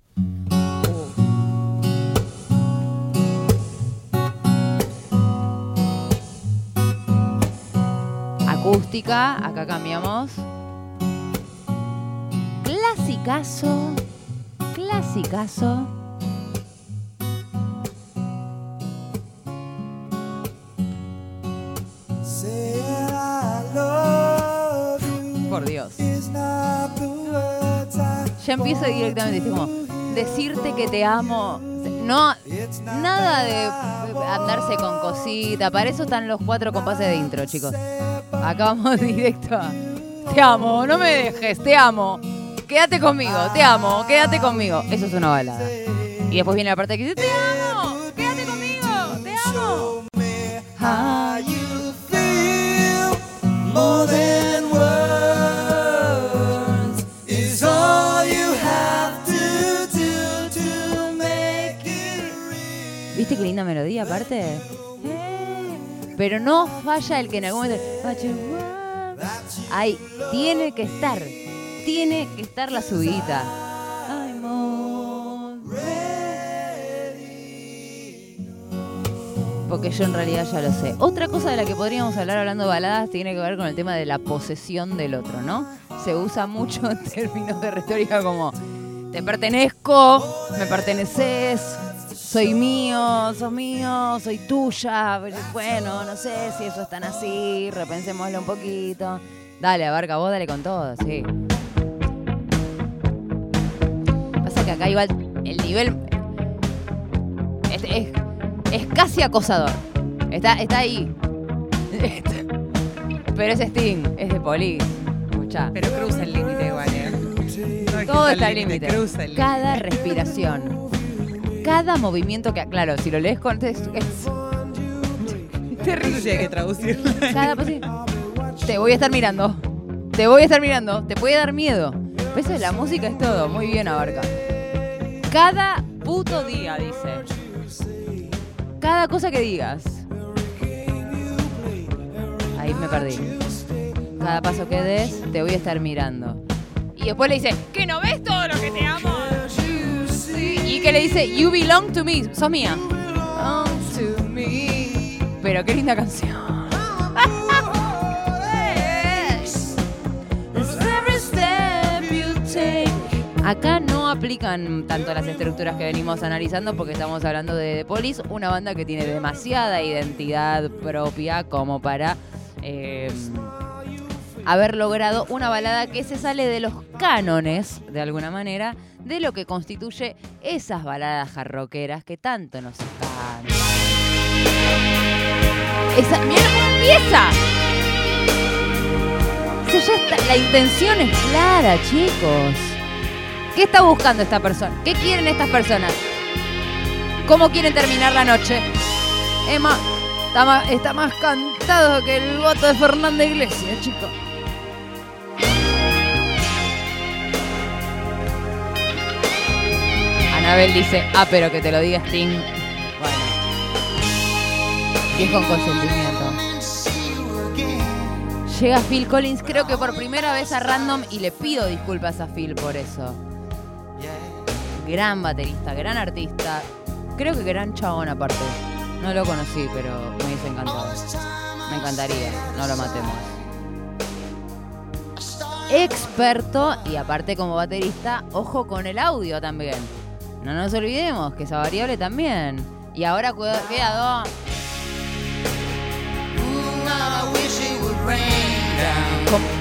Acústica, acá cambiamos. Clasicazo, clasicazo. Por Dios. Ya empiezo directamente, como decirte que te amo. No, nada de andarse con cosita. Para eso están los cuatro compases de intro, chicos. Acá vamos directo. a, Te amo, no me dejes, te amo. Quédate conmigo, te amo, quédate conmigo. Eso es una balada. Y después viene la parte que dice, te amo, quédate conmigo, te amo. ¿Viste qué linda melodía aparte? Pero no falla el que en algún momento. Ahí, tiene que estar. Tiene que estar la all Porque yo en realidad ya lo sé. Otra cosa de la que podríamos hablar hablando de baladas tiene que ver con el tema de la posesión del otro, ¿no? Se usa mucho en términos de retórica como te pertenezco, me perteneces, soy mío, sos mío, soy tuya. Bueno, no sé si eso es tan así, repensémoslo un poquito. Dale, abarca vos, dale con todo, sí. Que acá igual el nivel es, es- es casi acosador. Está, está ahí. Pero es Sting, es de Police. Escuchá. Pero cruza el límite igual, ¿eh? No Todo está al límite. Cada respiración. Cada movimiento que. Claro, si lo lees con. Es, hay que traducirlo. cada Te voy a estar mirando. Te voy a estar mirando. Te puede dar miedo. Pero eso de la música es todo. Muy bien, abarca. Cada puto día, dice. Cada cosa que digas. Ahí me perdí. Cada paso que des, te voy a estar mirando. Y después le dice, ¿que no ves todo lo que te amo? Y que le dice, You belong to me, sos mía. Pero qué linda canción. Acá aplican tanto las estructuras que venimos analizando porque estamos hablando de The Police, una banda que tiene demasiada identidad propia como para eh, haber logrado una balada que se sale de los cánones, de alguna manera, de lo que constituye esas baladas jarroqueras que tanto nos encantan. Esa, ¡Mira cómo empieza! La intención es clara, chicos. ¿Qué está buscando esta persona? ¿Qué quieren estas personas? ¿Cómo quieren terminar la noche? Emma está más, está cantado que el voto de Fernanda Iglesias, chicos. Anabel dice, ah, pero que te lo diga Sting. Bueno. Y es con consentimiento. Llega Phil Collins, creo que por primera vez a Random, y le pido disculpas a Phil por eso. Gran baterista, gran artista. Creo que gran chabón aparte. No lo conocí, pero me hubiese encantado. Me encantaría, no lo matemos. Experto y aparte como baterista, ojo con el audio también. No nos olvidemos que esa variable también. Y ahora cuida- cuidado.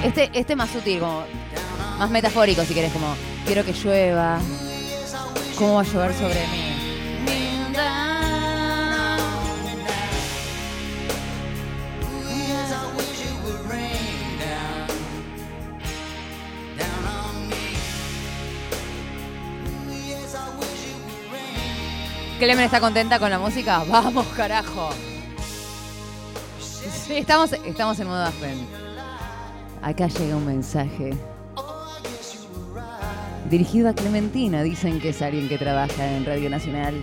Este, este más sutil, como más metafórico si querés, como quiero que llueva. ¿Cómo va a llover sobre mí? Clemen está contenta con la música. Vamos, carajo. Sí, estamos, estamos en modo Aspen. Acá llega un mensaje. Dirigido a Clementina, dicen que es alguien que trabaja en Radio Nacional.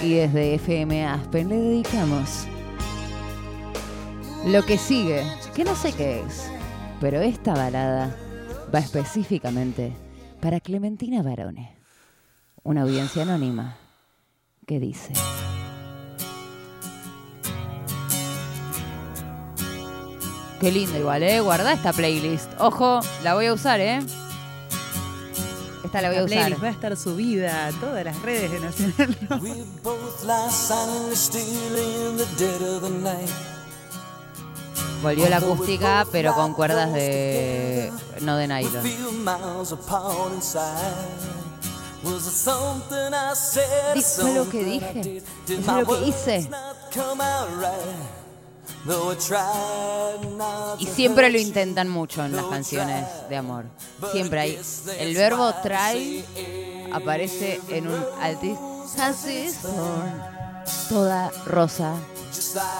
Y desde FM Aspen le dedicamos lo que sigue, que no sé qué es, pero esta balada va específicamente para Clementina Barone, una audiencia anónima que dice... Qué lindo igual, ¿eh? Guarda esta playlist. Ojo, la voy a usar, ¿eh? Esta la voy a usar. playlist va a estar subida a todas las redes de Nacional Rock. Both lie silently still in the dead of the night. Volvió la acústica, pero con cuerdas de... no de nylon. Feel miles apart inside. Was it something I said? Di- fue lo que dije. Fue lo que hice. Y siempre lo intentan mucho en las canciones de amor. Siempre hay. El verbo try aparece en un altísimo. Toda rosa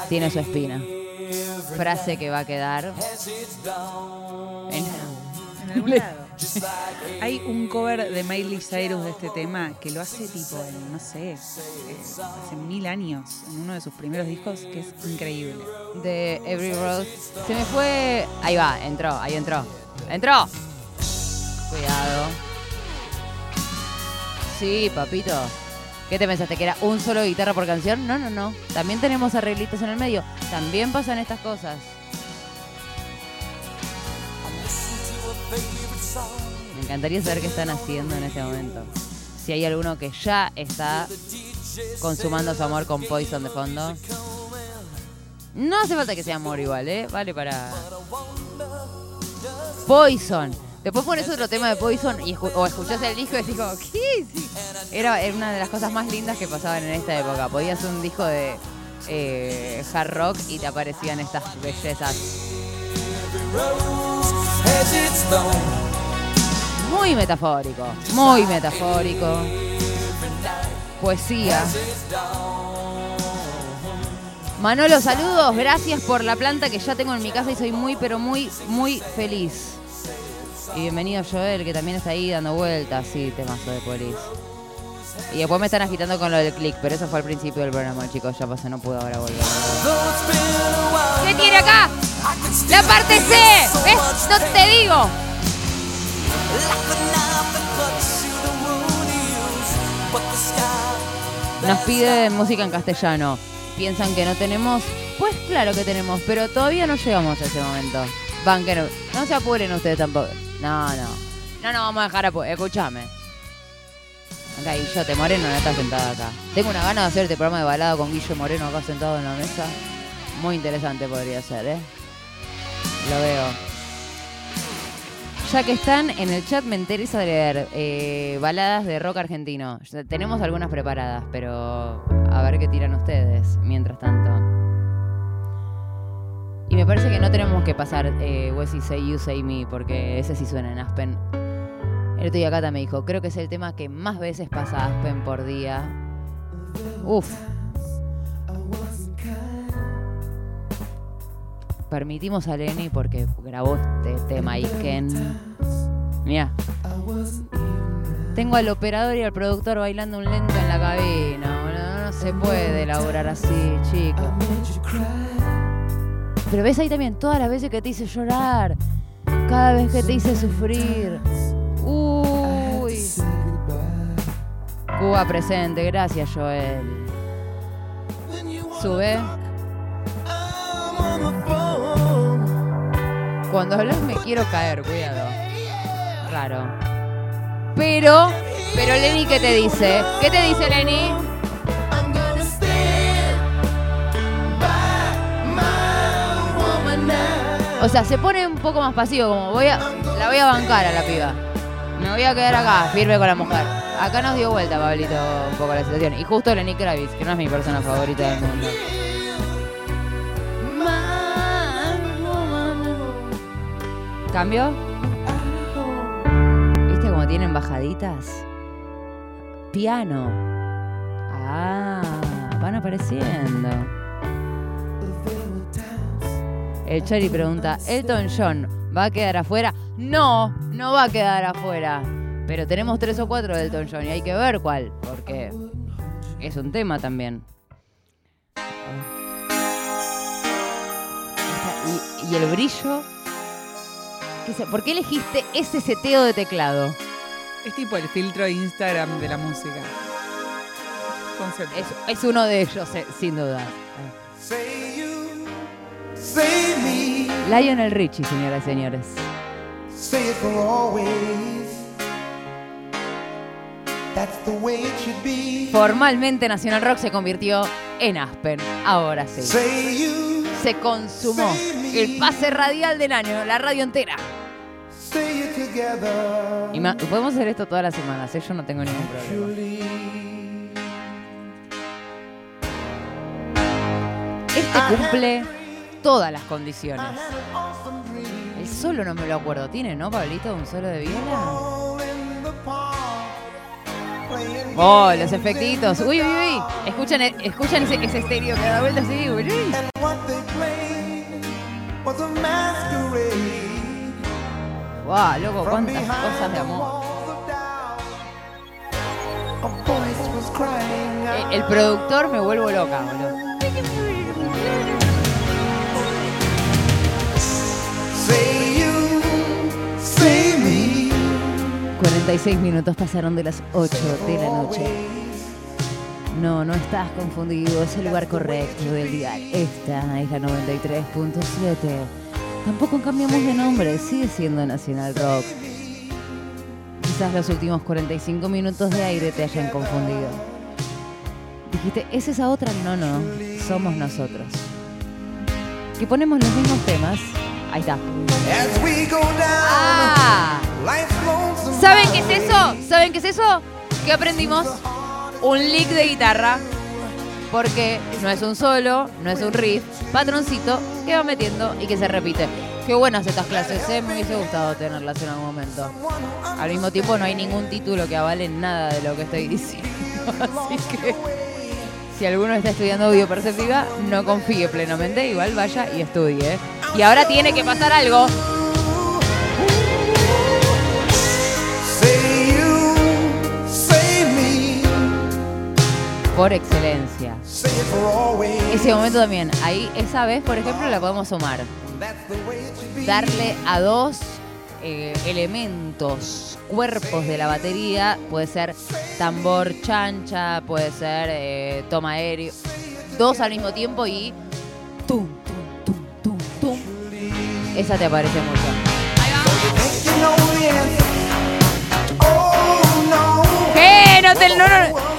tiene su espina. Frase que va a quedar en, En algún lado. Hay un cover de Miley Cyrus de este tema que lo hace tipo, en, no sé, eh, hace mil años, en uno de sus primeros discos, que es increíble. de Every Rose. Se me fue. Ahí va, entró, ahí entró. ¡Entró! Cuidado. Sí, papito. ¿Qué te pensaste? ¿Que era un solo guitarra por canción? No, no, no. También tenemos arreglitos en el medio. También pasan estas cosas. Me encantaría saber qué están haciendo en este momento. Si hay alguno que ya está consumando su amor con Poison de fondo. No hace falta que sea amor igual, ¿eh? Vale para... Poison. Después pones otro tema de Poison y escu- o escuchás el disco y decís ¿qué? Era, una de las cosas más lindas que pasaban en esta época. Podías un disco de eh, hard rock y te aparecían estas bellezas. Muy metafórico, muy metafórico. Poesía. Manolo, saludos. Gracias por la planta que ya tengo en mi casa y soy muy, pero muy, muy feliz. Y bienvenido Joel, que también está ahí dando vueltas. Sí, temazo de polis. Y después me están agitando con lo del click, pero eso fue al principio del programa, chicos. Ya pasó, no puedo ahora volver. ¿Qué tiene acá? La parte C. ¿Ves? No te digo. Nos pide música en castellano. ¿Piensan que no tenemos? Pues claro que tenemos, pero todavía no llegamos a ese momento. Van, que no, no se apuren ustedes tampoco. No, no. No, no, vamos a dejar apu- Escúchame. Acá Guillote Moreno no está sentado acá. Tengo una gana de hacer este programa de balada con Guillo Moreno acá sentado en la mesa. Muy interesante podría ser, ¿eh? Lo veo. Ya que están en el chat, me interesa leer eh, baladas de rock argentino. Tenemos algunas preparadas, pero a ver qué tiran ustedes mientras tanto. Y me parece que no tenemos que pasar eh, Say You Say Me, porque ese sí suena en Aspen. El otro día me dijo, creo que es el tema que más veces pasa Aspen por día. Uf. Permitimos a Lenny porque grabó este tema Iken. Mira. Tengo al operador y al productor bailando un lento en la cabina. boludo. No se puede elaborar así, chicos. Pero ves ahí también todas las veces que te hice llorar. Cada vez que te hice sufrir. Uy. Cuba presente, gracias Joel. Sube. Cuando hablas me quiero caer, cuidado. Raro. Pero, pero Lenny, ¿qué te dice? ¿Qué te dice Lenny? O sea, se pone un poco más pasivo, como voy a, la voy a bancar a la piba. Me voy a quedar acá, firme con la mujer. Acá nos dio vuelta, Pablito, un poco la situación. Y justo Lenny Kravitz, que no es mi persona favorita del mundo. ¿Cambio? ¿Viste cómo tienen bajaditas? Piano. Ah, van apareciendo. El Chori pregunta, ¿Elton John va a quedar afuera? No, no va a quedar afuera. Pero tenemos tres o cuatro de Elton John y hay que ver cuál, porque es un tema también. Y, y el brillo. ¿Por qué elegiste ese seteo de teclado? Es tipo el filtro de Instagram de la música. Concepto. Es, es uno de ellos, eh, sin duda. Lionel Richie, señoras y señores. Say it for always. That's the way it should be. Formalmente Nacional Rock se convirtió en Aspen. Ahora sí. Say you, Se consumó el pase radial del año, la radio entera. Y podemos hacer esto todas las semanas, ¿eh? yo no tengo ningún problema. Este cumple todas las condiciones. El solo no me lo acuerdo. ¿Tiene, no, Pablito, un solo de viola? Oh, los efectitos. Uy, uy, uy. Escuchan, escuchan ese, ese estéreo que da vuelta así. Uy, Wow, loco, cuántas cosas de amor. Out. El, el productor me vuelvo loca, boludo. Say you, say me. 46 minutos pasaron de las 8 de la noche. No, no estás confundido, es el lugar correcto del día. Esta es la 93.7. Tampoco cambiamos de nombre, sigue siendo Nacional Rock. Quizás los últimos 45 minutos de aire te hayan confundido. Dijiste, ¿es esa otra? No, no, somos nosotros. Que ponemos los mismos temas. Ahí está. Ah. ¿Saben qué es eso? ¿Saben qué es eso? ¿Qué aprendimos? Un lick de guitarra. Porque no es un solo, no es un riff, patroncito que va metiendo y que se repite. Qué buenas estas clases, ¿eh? me hubiese gustado tenerlas en algún momento. Al mismo tiempo no hay ningún título que avale nada de lo que estoy diciendo. Así que si alguno está estudiando audio perceptiva, no confíe plenamente, igual vaya y estudie. Y ahora tiene que pasar algo. Por excelencia. Ese momento también. Ahí, esa vez, por ejemplo, la podemos sumar. darle a dos eh, elementos, cuerpos de la batería, puede ser tambor chancha, puede ser eh, toma aéreo, dos al mismo tiempo y tum, tum, tum, tum, tum. Esa te aparece mucho. ¿Qué? No te, no, no.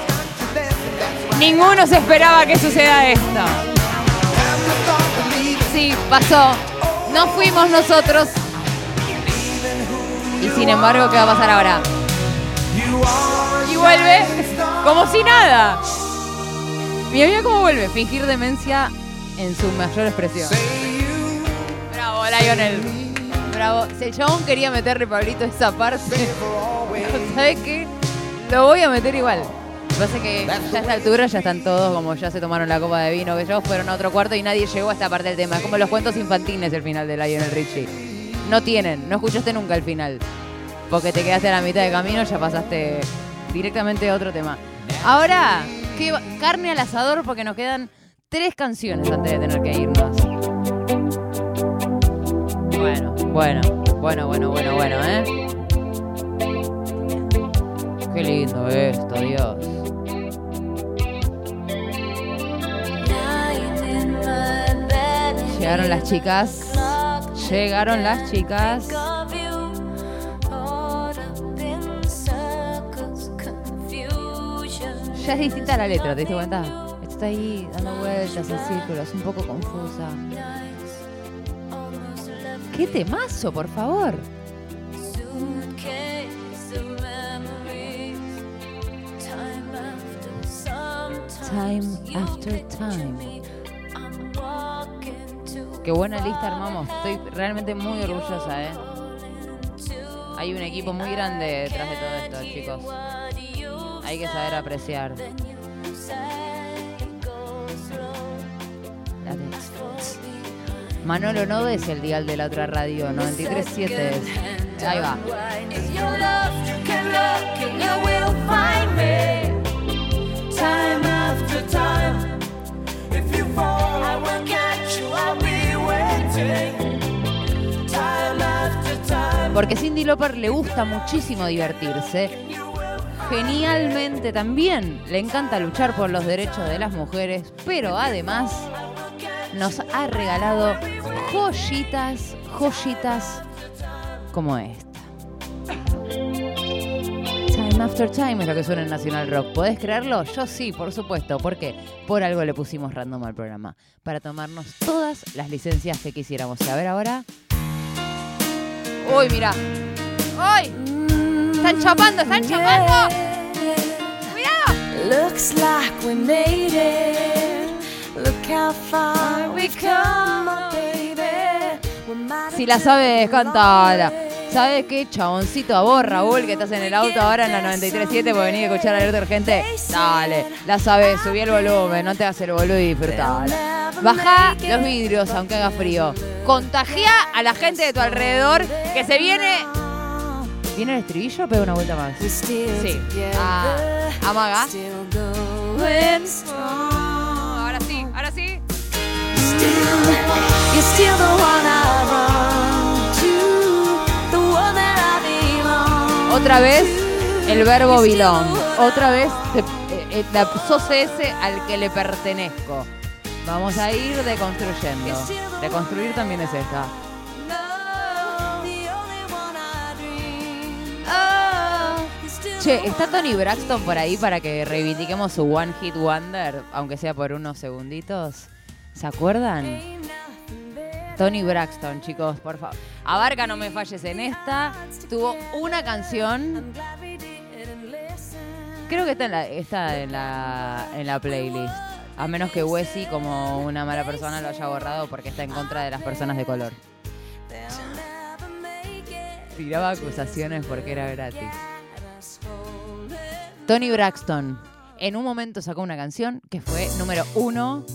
Ninguno se esperaba que suceda esto. Sí, pasó. No fuimos nosotros. Y sin embargo, ¿qué va a pasar ahora? Y vuelve como si nada. Mira, mira cómo vuelve. Fingir demencia en su mayor expresión. Bravo, Lionel. Bravo. Si el chabón quería meterle Pablito esa parte, ¿sabes qué? Lo voy a meter igual. Lo que pasa es que ya a esta altura ya están todos como ya se tomaron la copa de vino que yo, fueron a otro cuarto y nadie llegó a esta parte del tema. Es como los cuentos infantiles el final de Lionel Richie. No tienen, no escuchaste nunca el final. Porque te quedaste a la mitad de camino, ya pasaste directamente a otro tema. Ahora, ¿qué carne al asador porque nos quedan tres canciones antes de tener que irnos. Bueno, bueno, bueno, bueno, bueno, bueno, ¿eh? Qué lindo esto, Dios. Llegaron las chicas. Llegaron las chicas. Ya es distinta la letra, ¿te diste cuenta? Está ahí dando vueltas en círculos, un poco confusa. ¡Qué temazo, por favor! Time after time. Qué buena lista armamos. Estoy realmente muy orgullosa, ¿eh? Hay un equipo muy grande detrás de todo esto, chicos. Hay que saber apreciar. Manolo, no ves el dial de la otra radio, 93.7 es. Ahí va. Time after time, if you fall, I will catch you. Porque Cindy Lauper le gusta muchísimo divertirse. Genialmente también le encanta luchar por los derechos de las mujeres, pero además nos ha regalado joyitas, joyitas como esta. Time After Time es lo que suena en Nacional Rock. ¿Podés creerlo? Yo sí, por supuesto. ¿Por qué? Por algo le pusimos random al programa. Para tomarnos todas las licencias que quisiéramos. A ver ahora. Uy, mira. ¡Uy! Están chapando, están chapando. ¡Cuidado! Looks like we made it. Look how far we've come, baby. We Si la sabes, cántala. ¿Sabes qué? Chaboncito a vos, Raúl, que estás en el auto ahora en la 93.7 por venir a escuchar alerta urgente. Dale, la sabes, subí el volumen, no te hagas el boludo y disfrutala. Baja los vidrios aunque haga frío. Contagia a la gente de tu alrededor que se viene. ¿Viene el estribillo pega una vuelta más? Sí. Ah, amaga. Ahora sí, ahora sí. Otra vez el verbo belong. Otra vez te- eh, eh, la, sos ese al que le pertenezco. Vamos a ir deconstruyendo. Deconstruir también es esta. Che, ¿está Tony Braxton por ahí para que reivindiquemos su One Hit Wonder, aunque sea por unos segunditos? ¿Se acuerdan? Tony Braxton, chicos, por favor. Abarca, no me falles en esta. Tuvo una canción. Creo que está en la, está en la, en la playlist. A menos que Wesley, como una mala persona, lo haya borrado porque está en contra de las personas de color. Tiraba acusaciones porque era gratis. Tony Braxton en un momento sacó una canción que fue número uno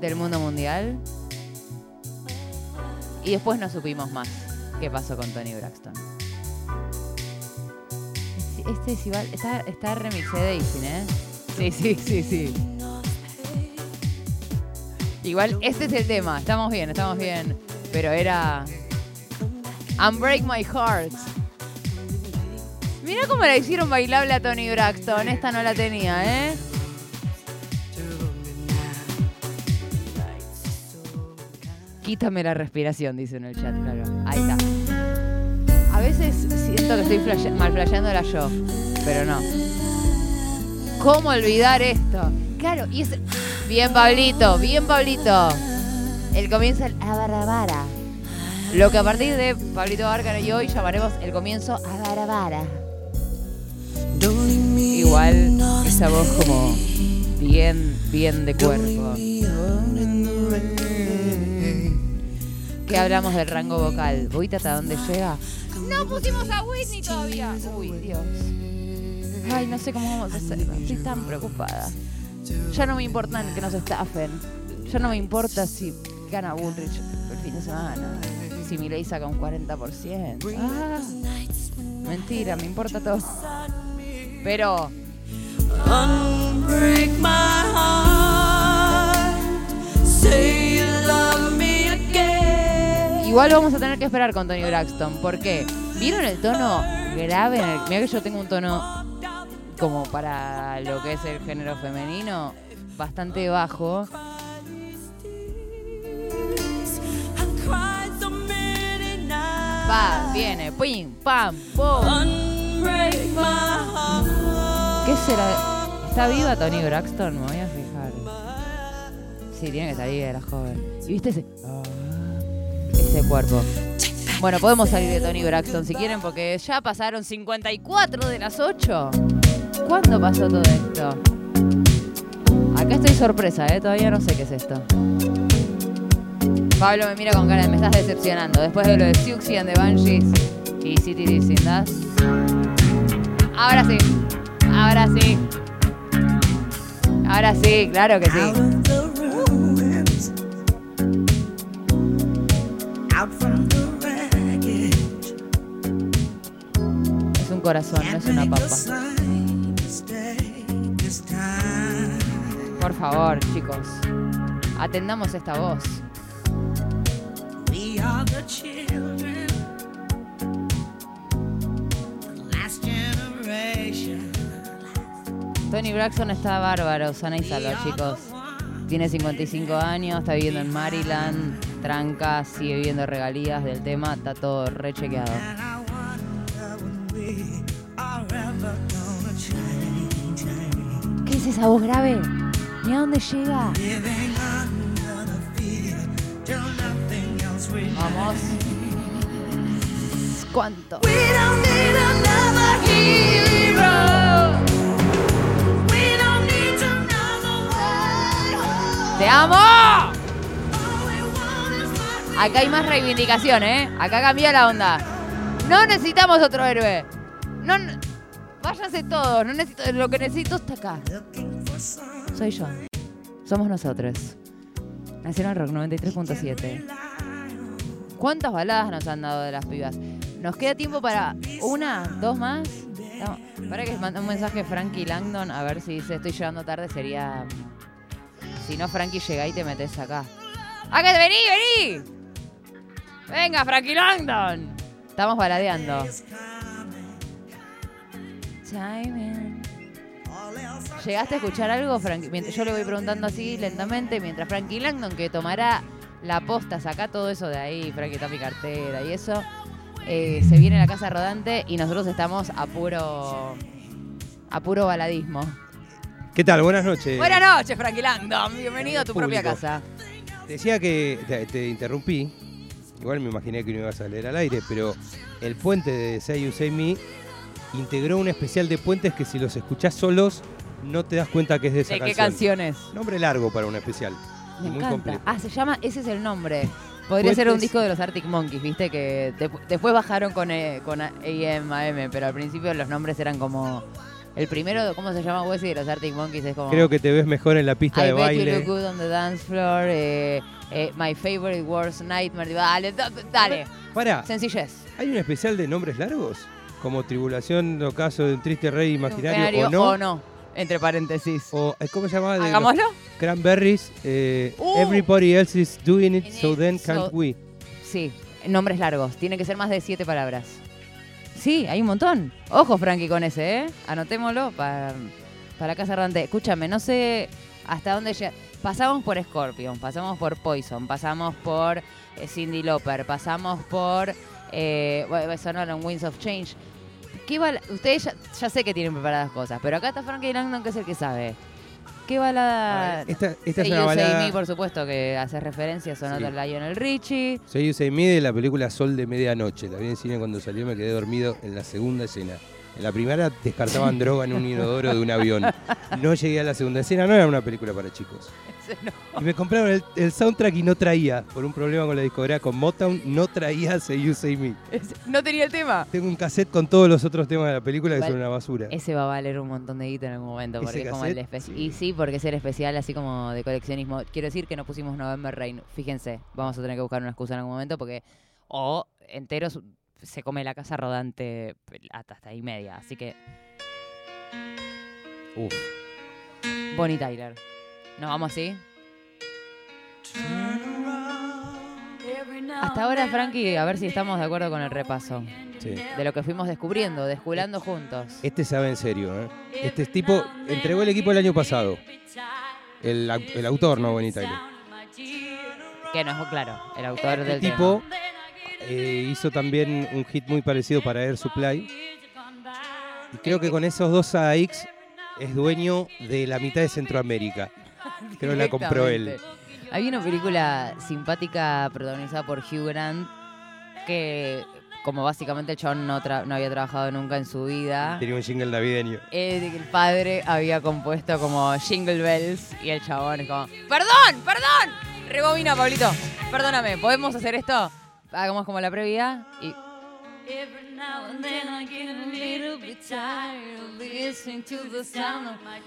del mundo mundial. Y después no supimos más qué pasó con Tony Braxton. Este- es igual, está, está remixé de Daisy, ¿eh? Sí, sí, sí, sí. Igual, este es el tema. Estamos bien, estamos bien. Pero era. Unbreak My Heart. Mira cómo la hicieron bailable a Tony Braxton. Esta no la tenía, ¿eh? Quítame la respiración, dice en el chat, claro. Ahí está. A veces siento que estoy flashe- mal yo, pero no. ¿Cómo olvidar esto? Claro, y es. Bien, Pablito, bien, Pablito. El comienzo del Abarabara. Lo que a partir de Pablito Bárcaro y hoy llamaremos el comienzo Abarabara. Igual esa voz como bien, bien de cuerpo. ¿Qué hablamos del rango vocal? ¿Viste hasta dónde llega? No pusimos a Whitney todavía. Uy, Dios. Ay, no sé cómo vamos a hacer. Estoy tan preocupada. Ya no me importa que nos estafen. Ya no me importa si gana Bullrich el fin de semana. Si Milei saca un 40%. Ah, mentira, me importa todo. Pero Unbreak my heart. Say igual vamos a tener que esperar con Tony Braxton. ¿Por qué? ¿Vieron el tono grave? En el, mira que yo tengo un tono como para lo que es el género femenino bastante bajo. Va, viene, pim, pam, pum. ¿Qué será? ¿Está viva Tony Braxton? Me voy a fijar. Sí, tiene que estar viva, era joven. ¿Y viste ese? Ese cuerpo. Bueno, podemos salir de Tony Braxton si quieren porque ya pasaron 54 de las 8. ¿Cuándo pasó todo esto? Acá estoy sorpresa, ¿eh? Todavía no sé qué es esto. Pablo me mira con cara de me estás decepcionando. Después de lo de Siouxsie and the Banshees y City Sin Das. Ahora sí. Ahora sí. Ahora sí, claro que sí. Es un corazón, no es una papa. Por favor, chicos. Atendamos esta voz. We are the children. The last generation. Tony Braxton está bárbaro, sana y salva, chicos. Tiene 55 años, está viviendo en Maryland, tranca, sigue viviendo regalías del tema, está todo rechequeado. ¿Qué es esa voz grave? Mira dónde llega. Vamos. ¿Cuánto? We don't Acá hay más reivindicación, ¿eh? Acá cambió la onda. No necesitamos otro héroe. No, váyanse todos. No necesito, lo que necesito está acá. Soy yo. Somos nosotros. Nacional Rock 93.7. ¿Cuántas baladas nos han dado de las pibas? ¿Nos queda tiempo para una, dos más? No, para que mande un mensaje Frankie Langdon a ver si dice estoy llegando tarde sería si no, Frankie llega y te metes acá. ¡Acá vení, vení! Venga, Frankie Langdon. Estamos baladeando. ¿Llegaste a escuchar algo, Frankie? Mientras yo le voy preguntando así lentamente, mientras Frankie Langdon, que tomará la posta, saca todo eso de ahí, Frankie está mi cartera y eso, eh, se viene a la casa rodante y nosotros estamos a puro, a puro baladismo. ¿Qué tal? Buenas noches. Buenas noches, Frankie Langdon. Bienvenido a tu propia casa. Decía que te, te interrumpí. Igual me imaginé que no ibas a leer al aire, pero el puente de Say You Say Me integró un especial de puentes que si los escuchás solos no te das cuenta que es de esa ¿De qué canción. canciones? Nombre largo para un especial. Me muy encanta. completo. Ah, se llama, ese es el nombre. Podría ser un Puentes- disco de los Arctic Monkeys, viste, que de- después bajaron con, eh, con AM, AM, pero al principio los nombres eran como... El primero, ¿cómo se llama Wesley de los Arctic Monkeys? Es como... Creo que te ves mejor en la pista I de bet you baile. look good on the dance floor. eh, eh, my favorite worst nightmare. Dale, da- dale. Para, Sencillez. ¿hay un especial de nombres largos? Como Tribulación o Caso de un Triste Rey Imaginario o no? o no. Entre paréntesis. O, eh, ¿Cómo se llamaba? De los Hagámoslo. Cranberries. eh, Uh. Everybody else is doing it, so then So- can't we. Sí, nombres largos. Tiene que ser más de siete palabras. Sí, hay un montón. Ojo, Frankie, con ese, ¿eh? Anotémoslo para, para Casa Errante. Escúchame, no sé hasta dónde llega. Pasamos por Scorpion, pasamos por Poison, pasamos por eh, Cindy Lauper, pasamos por. Eh, sonaron Winds of Change. ¿Qué bala- Ustedes ya, ya sé que tienen preparadas cosas, pero acá está Frankie Langdon, que es el que sabe. ¿Qué balada? Esta- esta es Say una You, Say balada- Me, por supuesto, que hace referencia a Sí. Lionel Richie. Soy Usain Me de la película Sol de Medianoche. La vi en cine cuando salió, me quedé dormido en la segunda escena. En la primera descartaban droga en un inodoro de un avión. No llegué a la segunda escena, no era una película para chicos. Y me compraron el, el soundtrack y no traía, por un problema con la discográfica con Motown, no traía Say You Say Me. No tenía el tema. Tengo un cassette con todos los otros temas de la película que Val- son una basura. Ese va a valer un montón de guita en algún momento, ¿Ese porque es como el cassette? espe- Y sí, porque es el especial así como de coleccionismo. Quiero decir que no pusimos November Rain. Fíjense, vamos a tener que buscar una excusa en algún momento porque o enteros se come la casa rodante hasta, hasta ahí media. Así que Uf. Bonnie Tyler. ¿Nos vamos así? Hasta ahora, Frankie, a ver si estamos de acuerdo con el repaso. Sí. De lo que fuimos descubriendo, desculando juntos. Este sabe en serio, ¿eh? Este tipo entregó el equipo el año pasado. El, el autor, no Bonnie Tyler. Que no es claro, el autor Este del tipo tema. Eh, hizo también un hit muy parecido para Air Supply. Y creo que con esos dos AX es dueño de la mitad de Centroamérica. Creo que la compró él. Había una película simpática protagonizada por Hugh Grant que, como básicamente el chabón no, no había trabajado nunca en su vida, Tenía un jingle navideño. eh, el padre había compuesto como Jingle Bells y el chabón es como, ¡Perdón! ¡Perdón! Rebobina, Pablito. Perdóname, ¿podemos hacer esto? Hagamos como la previa y...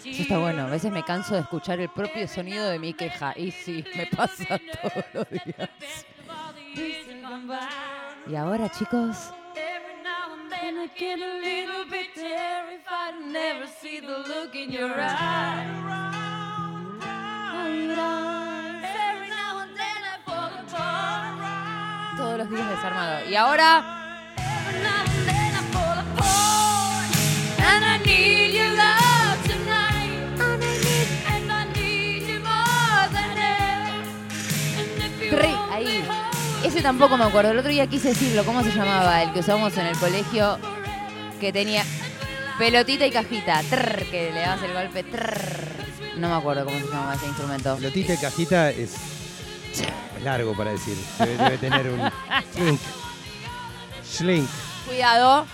Eso está bueno. A veces me canso de escuchar el propio sonido de mi queja. Y sí, me pasa todos los días. Y ahora, chicos. Todos los días desarmado. Y ahora. Re- ahí. Ese tampoco me acuerdo. El otro día quise decirlo. ¿Cómo se llamaba? El que usábamos en el colegio. Que tenía pelotita y cajita. Trrr, que le dabas el golpe. trrr. No me acuerdo cómo se llamaba ese instrumento. Pelotita y cajita es largo para decir. Debe, debe tener un slink. Slink. Cuidado.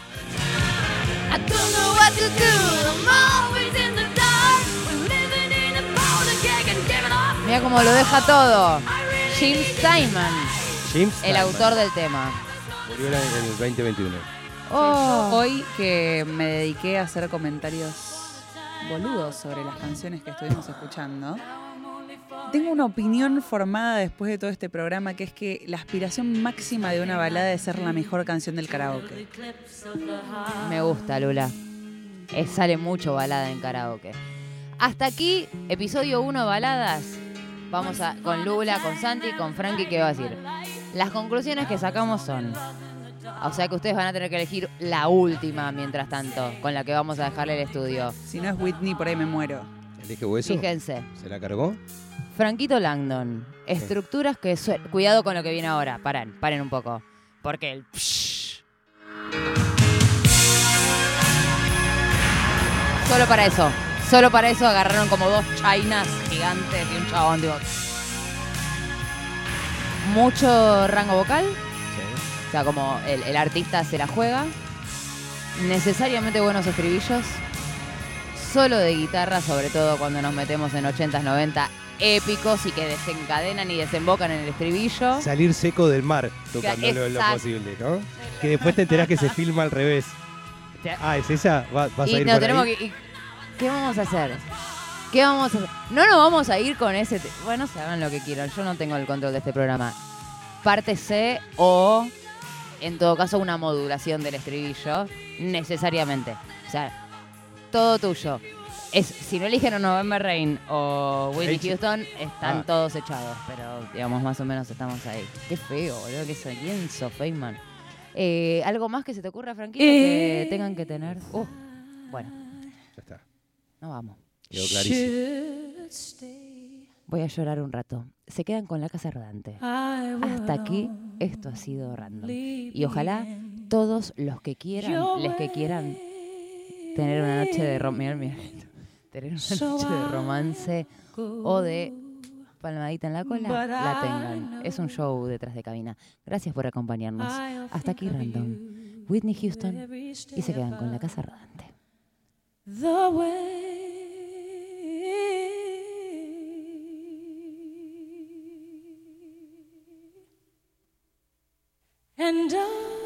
Mira cómo lo deja todo. Jim Simon, Jim el autor del tema. Murió en el 2021. Oh. Hoy que me dediqué a hacer comentarios boludos sobre las canciones que estuvimos escuchando, tengo una opinión formada después de todo este programa que es que la aspiración máxima de una balada es ser la mejor canción del karaoke. Me gusta, Lula. Sale mucho balada en karaoke. Hasta aquí, episodio 1 baladas. Vamos a con Lula, con Santi, con Frankie, ¿qué va a decir? Las conclusiones que sacamos son. O sea que ustedes van a tener que elegir la última mientras tanto, con la que vamos a dejarle el estudio. Si no es Whitney, por ahí me muero. ¿Elige hueso? Fíjense. ¿Se la cargó? Franquito Langdon. Estructuras que sue- Cuidado con lo que viene ahora. Paren, paren un poco. Porque el. Solo para eso. Solo para eso agarraron como dos chainas gigantes y un chabón, digo. Mucho rango vocal. O sea, como el, el artista se la juega. Necesariamente buenos estribillos. Solo de guitarra, sobre todo cuando nos metemos en 80s, 90 épicos y que desencadenan y desembocan en el estribillo. Salir seco del mar, tocando lo, posible, ¿no? Que después te enterás que se filma al revés. Ah, ¿es esa? ¿Va- ¿Vas a y ir no por tenemos ahí? que. y- ¿Qué vamos a hacer? ¿Qué vamos a hacer? No nos vamos a ir con ese. Bueno, se hagan lo que quieran. Yo no tengo el control de este programa. Parte C o, en todo caso, una modulación del estribillo. Necesariamente. O sea, todo tuyo. Es, si no eligen a November Rain o Whitney H- Houston, están Ah. todos echados. Pero, digamos, más o menos estamos ahí. Qué feo, boludo. Que soy Enzo Feynman. Eh, ¿Algo más que se te ocurra, Franquito, que Eh. tengan que tener? Uh, bueno, Ya está. no vamos. Quedó clarísimo. Voy a llorar un rato. Se quedan con la casa rodante. Hasta aquí esto ha sido random. Y ojalá todos los que quieran, les que quieran tener una noche de rom- mirá, mirá esto. tener una noche de romance o de palmadita en la cola, la tengan. Es un show detrás de cabina. Gracias por acompañarnos. Hasta aquí random. Whitney Houston y se quedan con la casa rodante. the way and I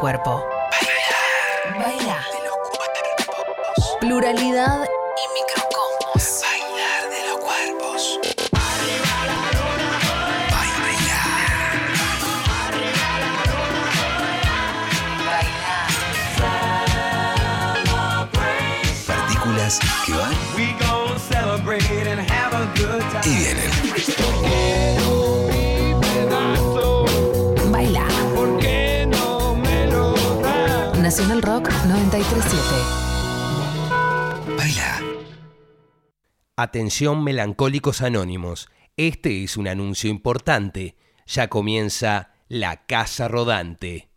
cuerpo. Atención melancólicos anónimos, este es un anuncio importante. Ya comienza la Casa Rodante.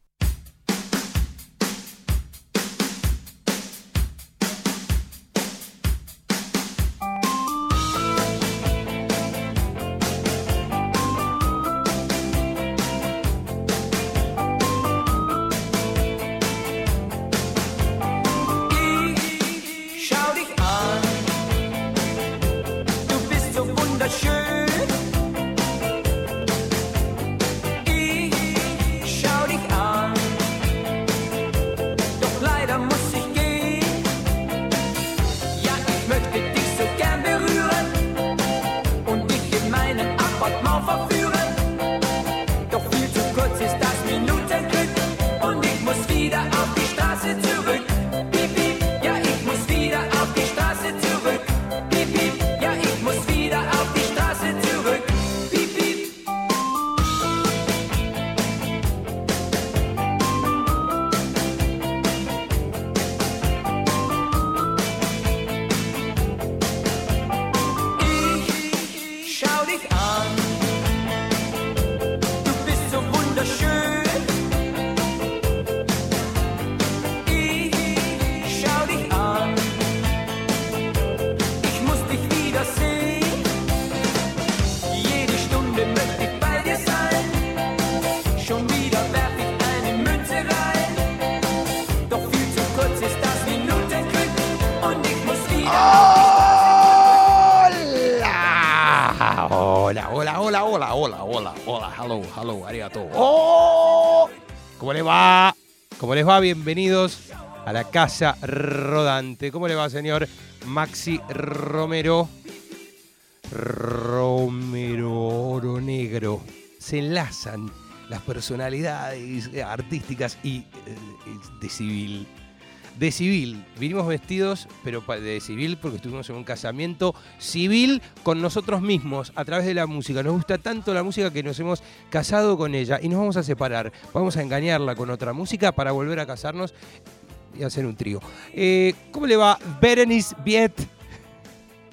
Les va? Bienvenidos a la Casa Rodante. ¿Cómo le va, señor Maxi Romero? Romero Oro Negro. Se enlazan las personalidades artísticas y eh, de civil. De civil. Vinimos vestidos, pero de civil porque estuvimos en un casamiento civil con nosotros mismos a través de la música. Nos gusta tanto la música que nos hemos casado con ella y nos vamos a separar. Vamos a engañarla con otra música para volver a casarnos y hacer un trío. Eh, ¿Cómo le va? Berenice Viet.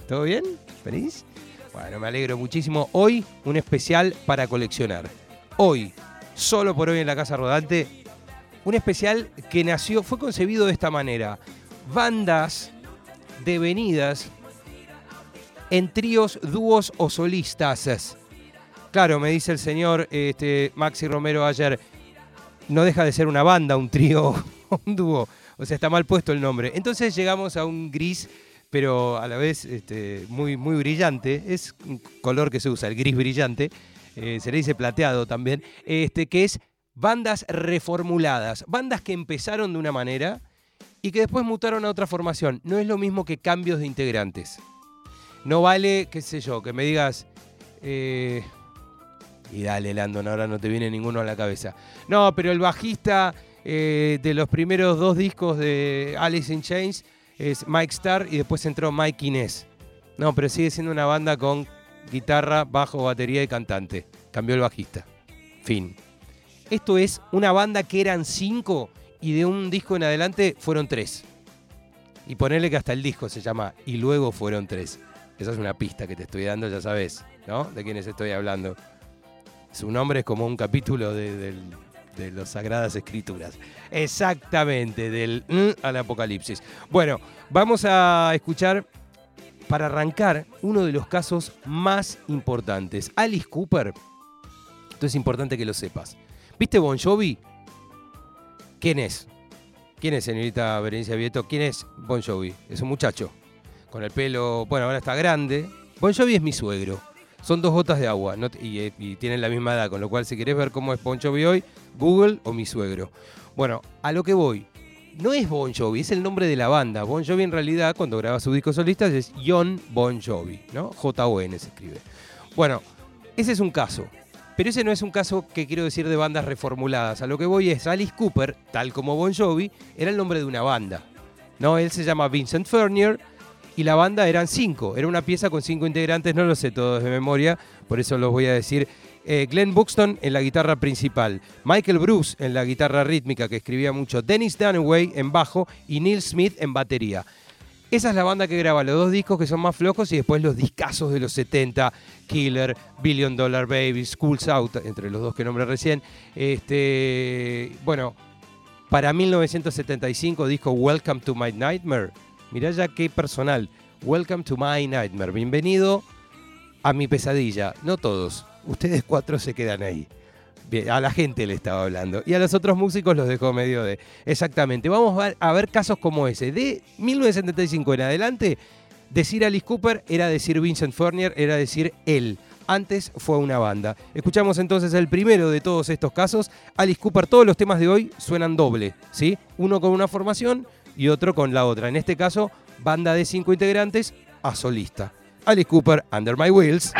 ¿Todo bien? ¿Feliz? Bueno, me alegro muchísimo. Hoy un especial para coleccionar. Hoy, solo por hoy en la Casa Rodante, un especial que nació, fue concebido de esta manera. Bandas devenidas en tríos, dúos o solistas. Claro, me dice el señor este, Maxi Romero ayer, no deja de ser una banda, un trío, un dúo. O sea, está mal puesto el nombre. Entonces llegamos a un gris, pero a la vez este, muy, muy brillante. Es un color que se usa, el gris brillante. Eh, se le dice plateado también. Este, que es bandas reformuladas. Bandas que empezaron de una manera y que después mutaron a otra formación. No es lo mismo que cambios de integrantes. No vale, qué sé yo, que me digas. eh, y dale, Landon, ahora no te viene ninguno a la cabeza. No, pero el bajista eh, de los primeros dos discos de Alice in Chains es Mike Starr y después entró Mike Inez. No, pero sigue siendo una banda con guitarra, bajo, batería y cantante. Cambió el bajista. Fin. Esto es una banda que eran cinco y de un disco en adelante fueron tres. Y ponerle que hasta el disco se llama Y luego fueron tres. Esa es una pista que te estoy dando, ya sabes, ¿no? De quiénes estoy hablando. Su nombre es como un capítulo de, del- de las Sagradas Escrituras. Exactamente, del al Apocalipsis. Bueno, vamos a escuchar, para arrancar, uno de los casos más importantes. Alice Cooper. Esto es importante que lo sepas. ¿Viste Bon Jovi? ¿Quién es? ¿Quién es, señorita Berencia Vieto? ¿Quién es Bon Jovi? Es un muchacho. Con el pelo, bueno, ahora está grande. Bon Jovi es mi suegro. Son dos gotas de agua no y tienen la misma edad, con lo cual si querés ver cómo es Bon Jovi hoy, Google o mi suegro. Bueno, a lo que voy. No es Bon Jovi, es el nombre de la banda. Bon Jovi en realidad, cuando graba su disco solista, es John Bon Jovi, ¿no? J-O-N se escribe. Bueno, ese es un caso. Pero ese no es un caso que quiero decir de bandas reformuladas. A lo que voy es, Alice Cooper, tal como Bon Jovi, era el nombre de una banda. ¿no? Él se llama Vincent Furnier y la banda eran cinco. Era una pieza con cinco integrantes, no lo sé todos de memoria, por eso los voy a decir. Eh, Glenn Buxton en la guitarra principal, Michael Bruce en la guitarra rítmica que escribía mucho, Dennis Dunaway en bajo y Neil Smith en batería. Esa es la banda que graba los dos discos que son más flojos y después los discazos de los 70, Killer, Billion Dollar Baby, Schools Out, entre los dos que nombré recién. Este, bueno, para 1975 disco Welcome to My Nightmare. Mirá ya qué personal. Welcome to My Nightmare. Bienvenido a mi pesadilla. No todos. Ustedes cuatro se quedan ahí. A la gente le estaba hablando. Y a los otros músicos los dejó medio de. Exactamente. Vamos a ver, a ver casos como ese. De 1975 en adelante, decir Alice Cooper era decir Vincent Fournier, era decir él. Antes fue una banda. Escuchamos entonces el primero de todos estos casos. Alice Cooper, todos los temas de hoy suenan doble, ¿sí? Uno con una formación y otro con la otra. En este caso, banda de cinco integrantes a solista. Alice Cooper, Under My Wheels.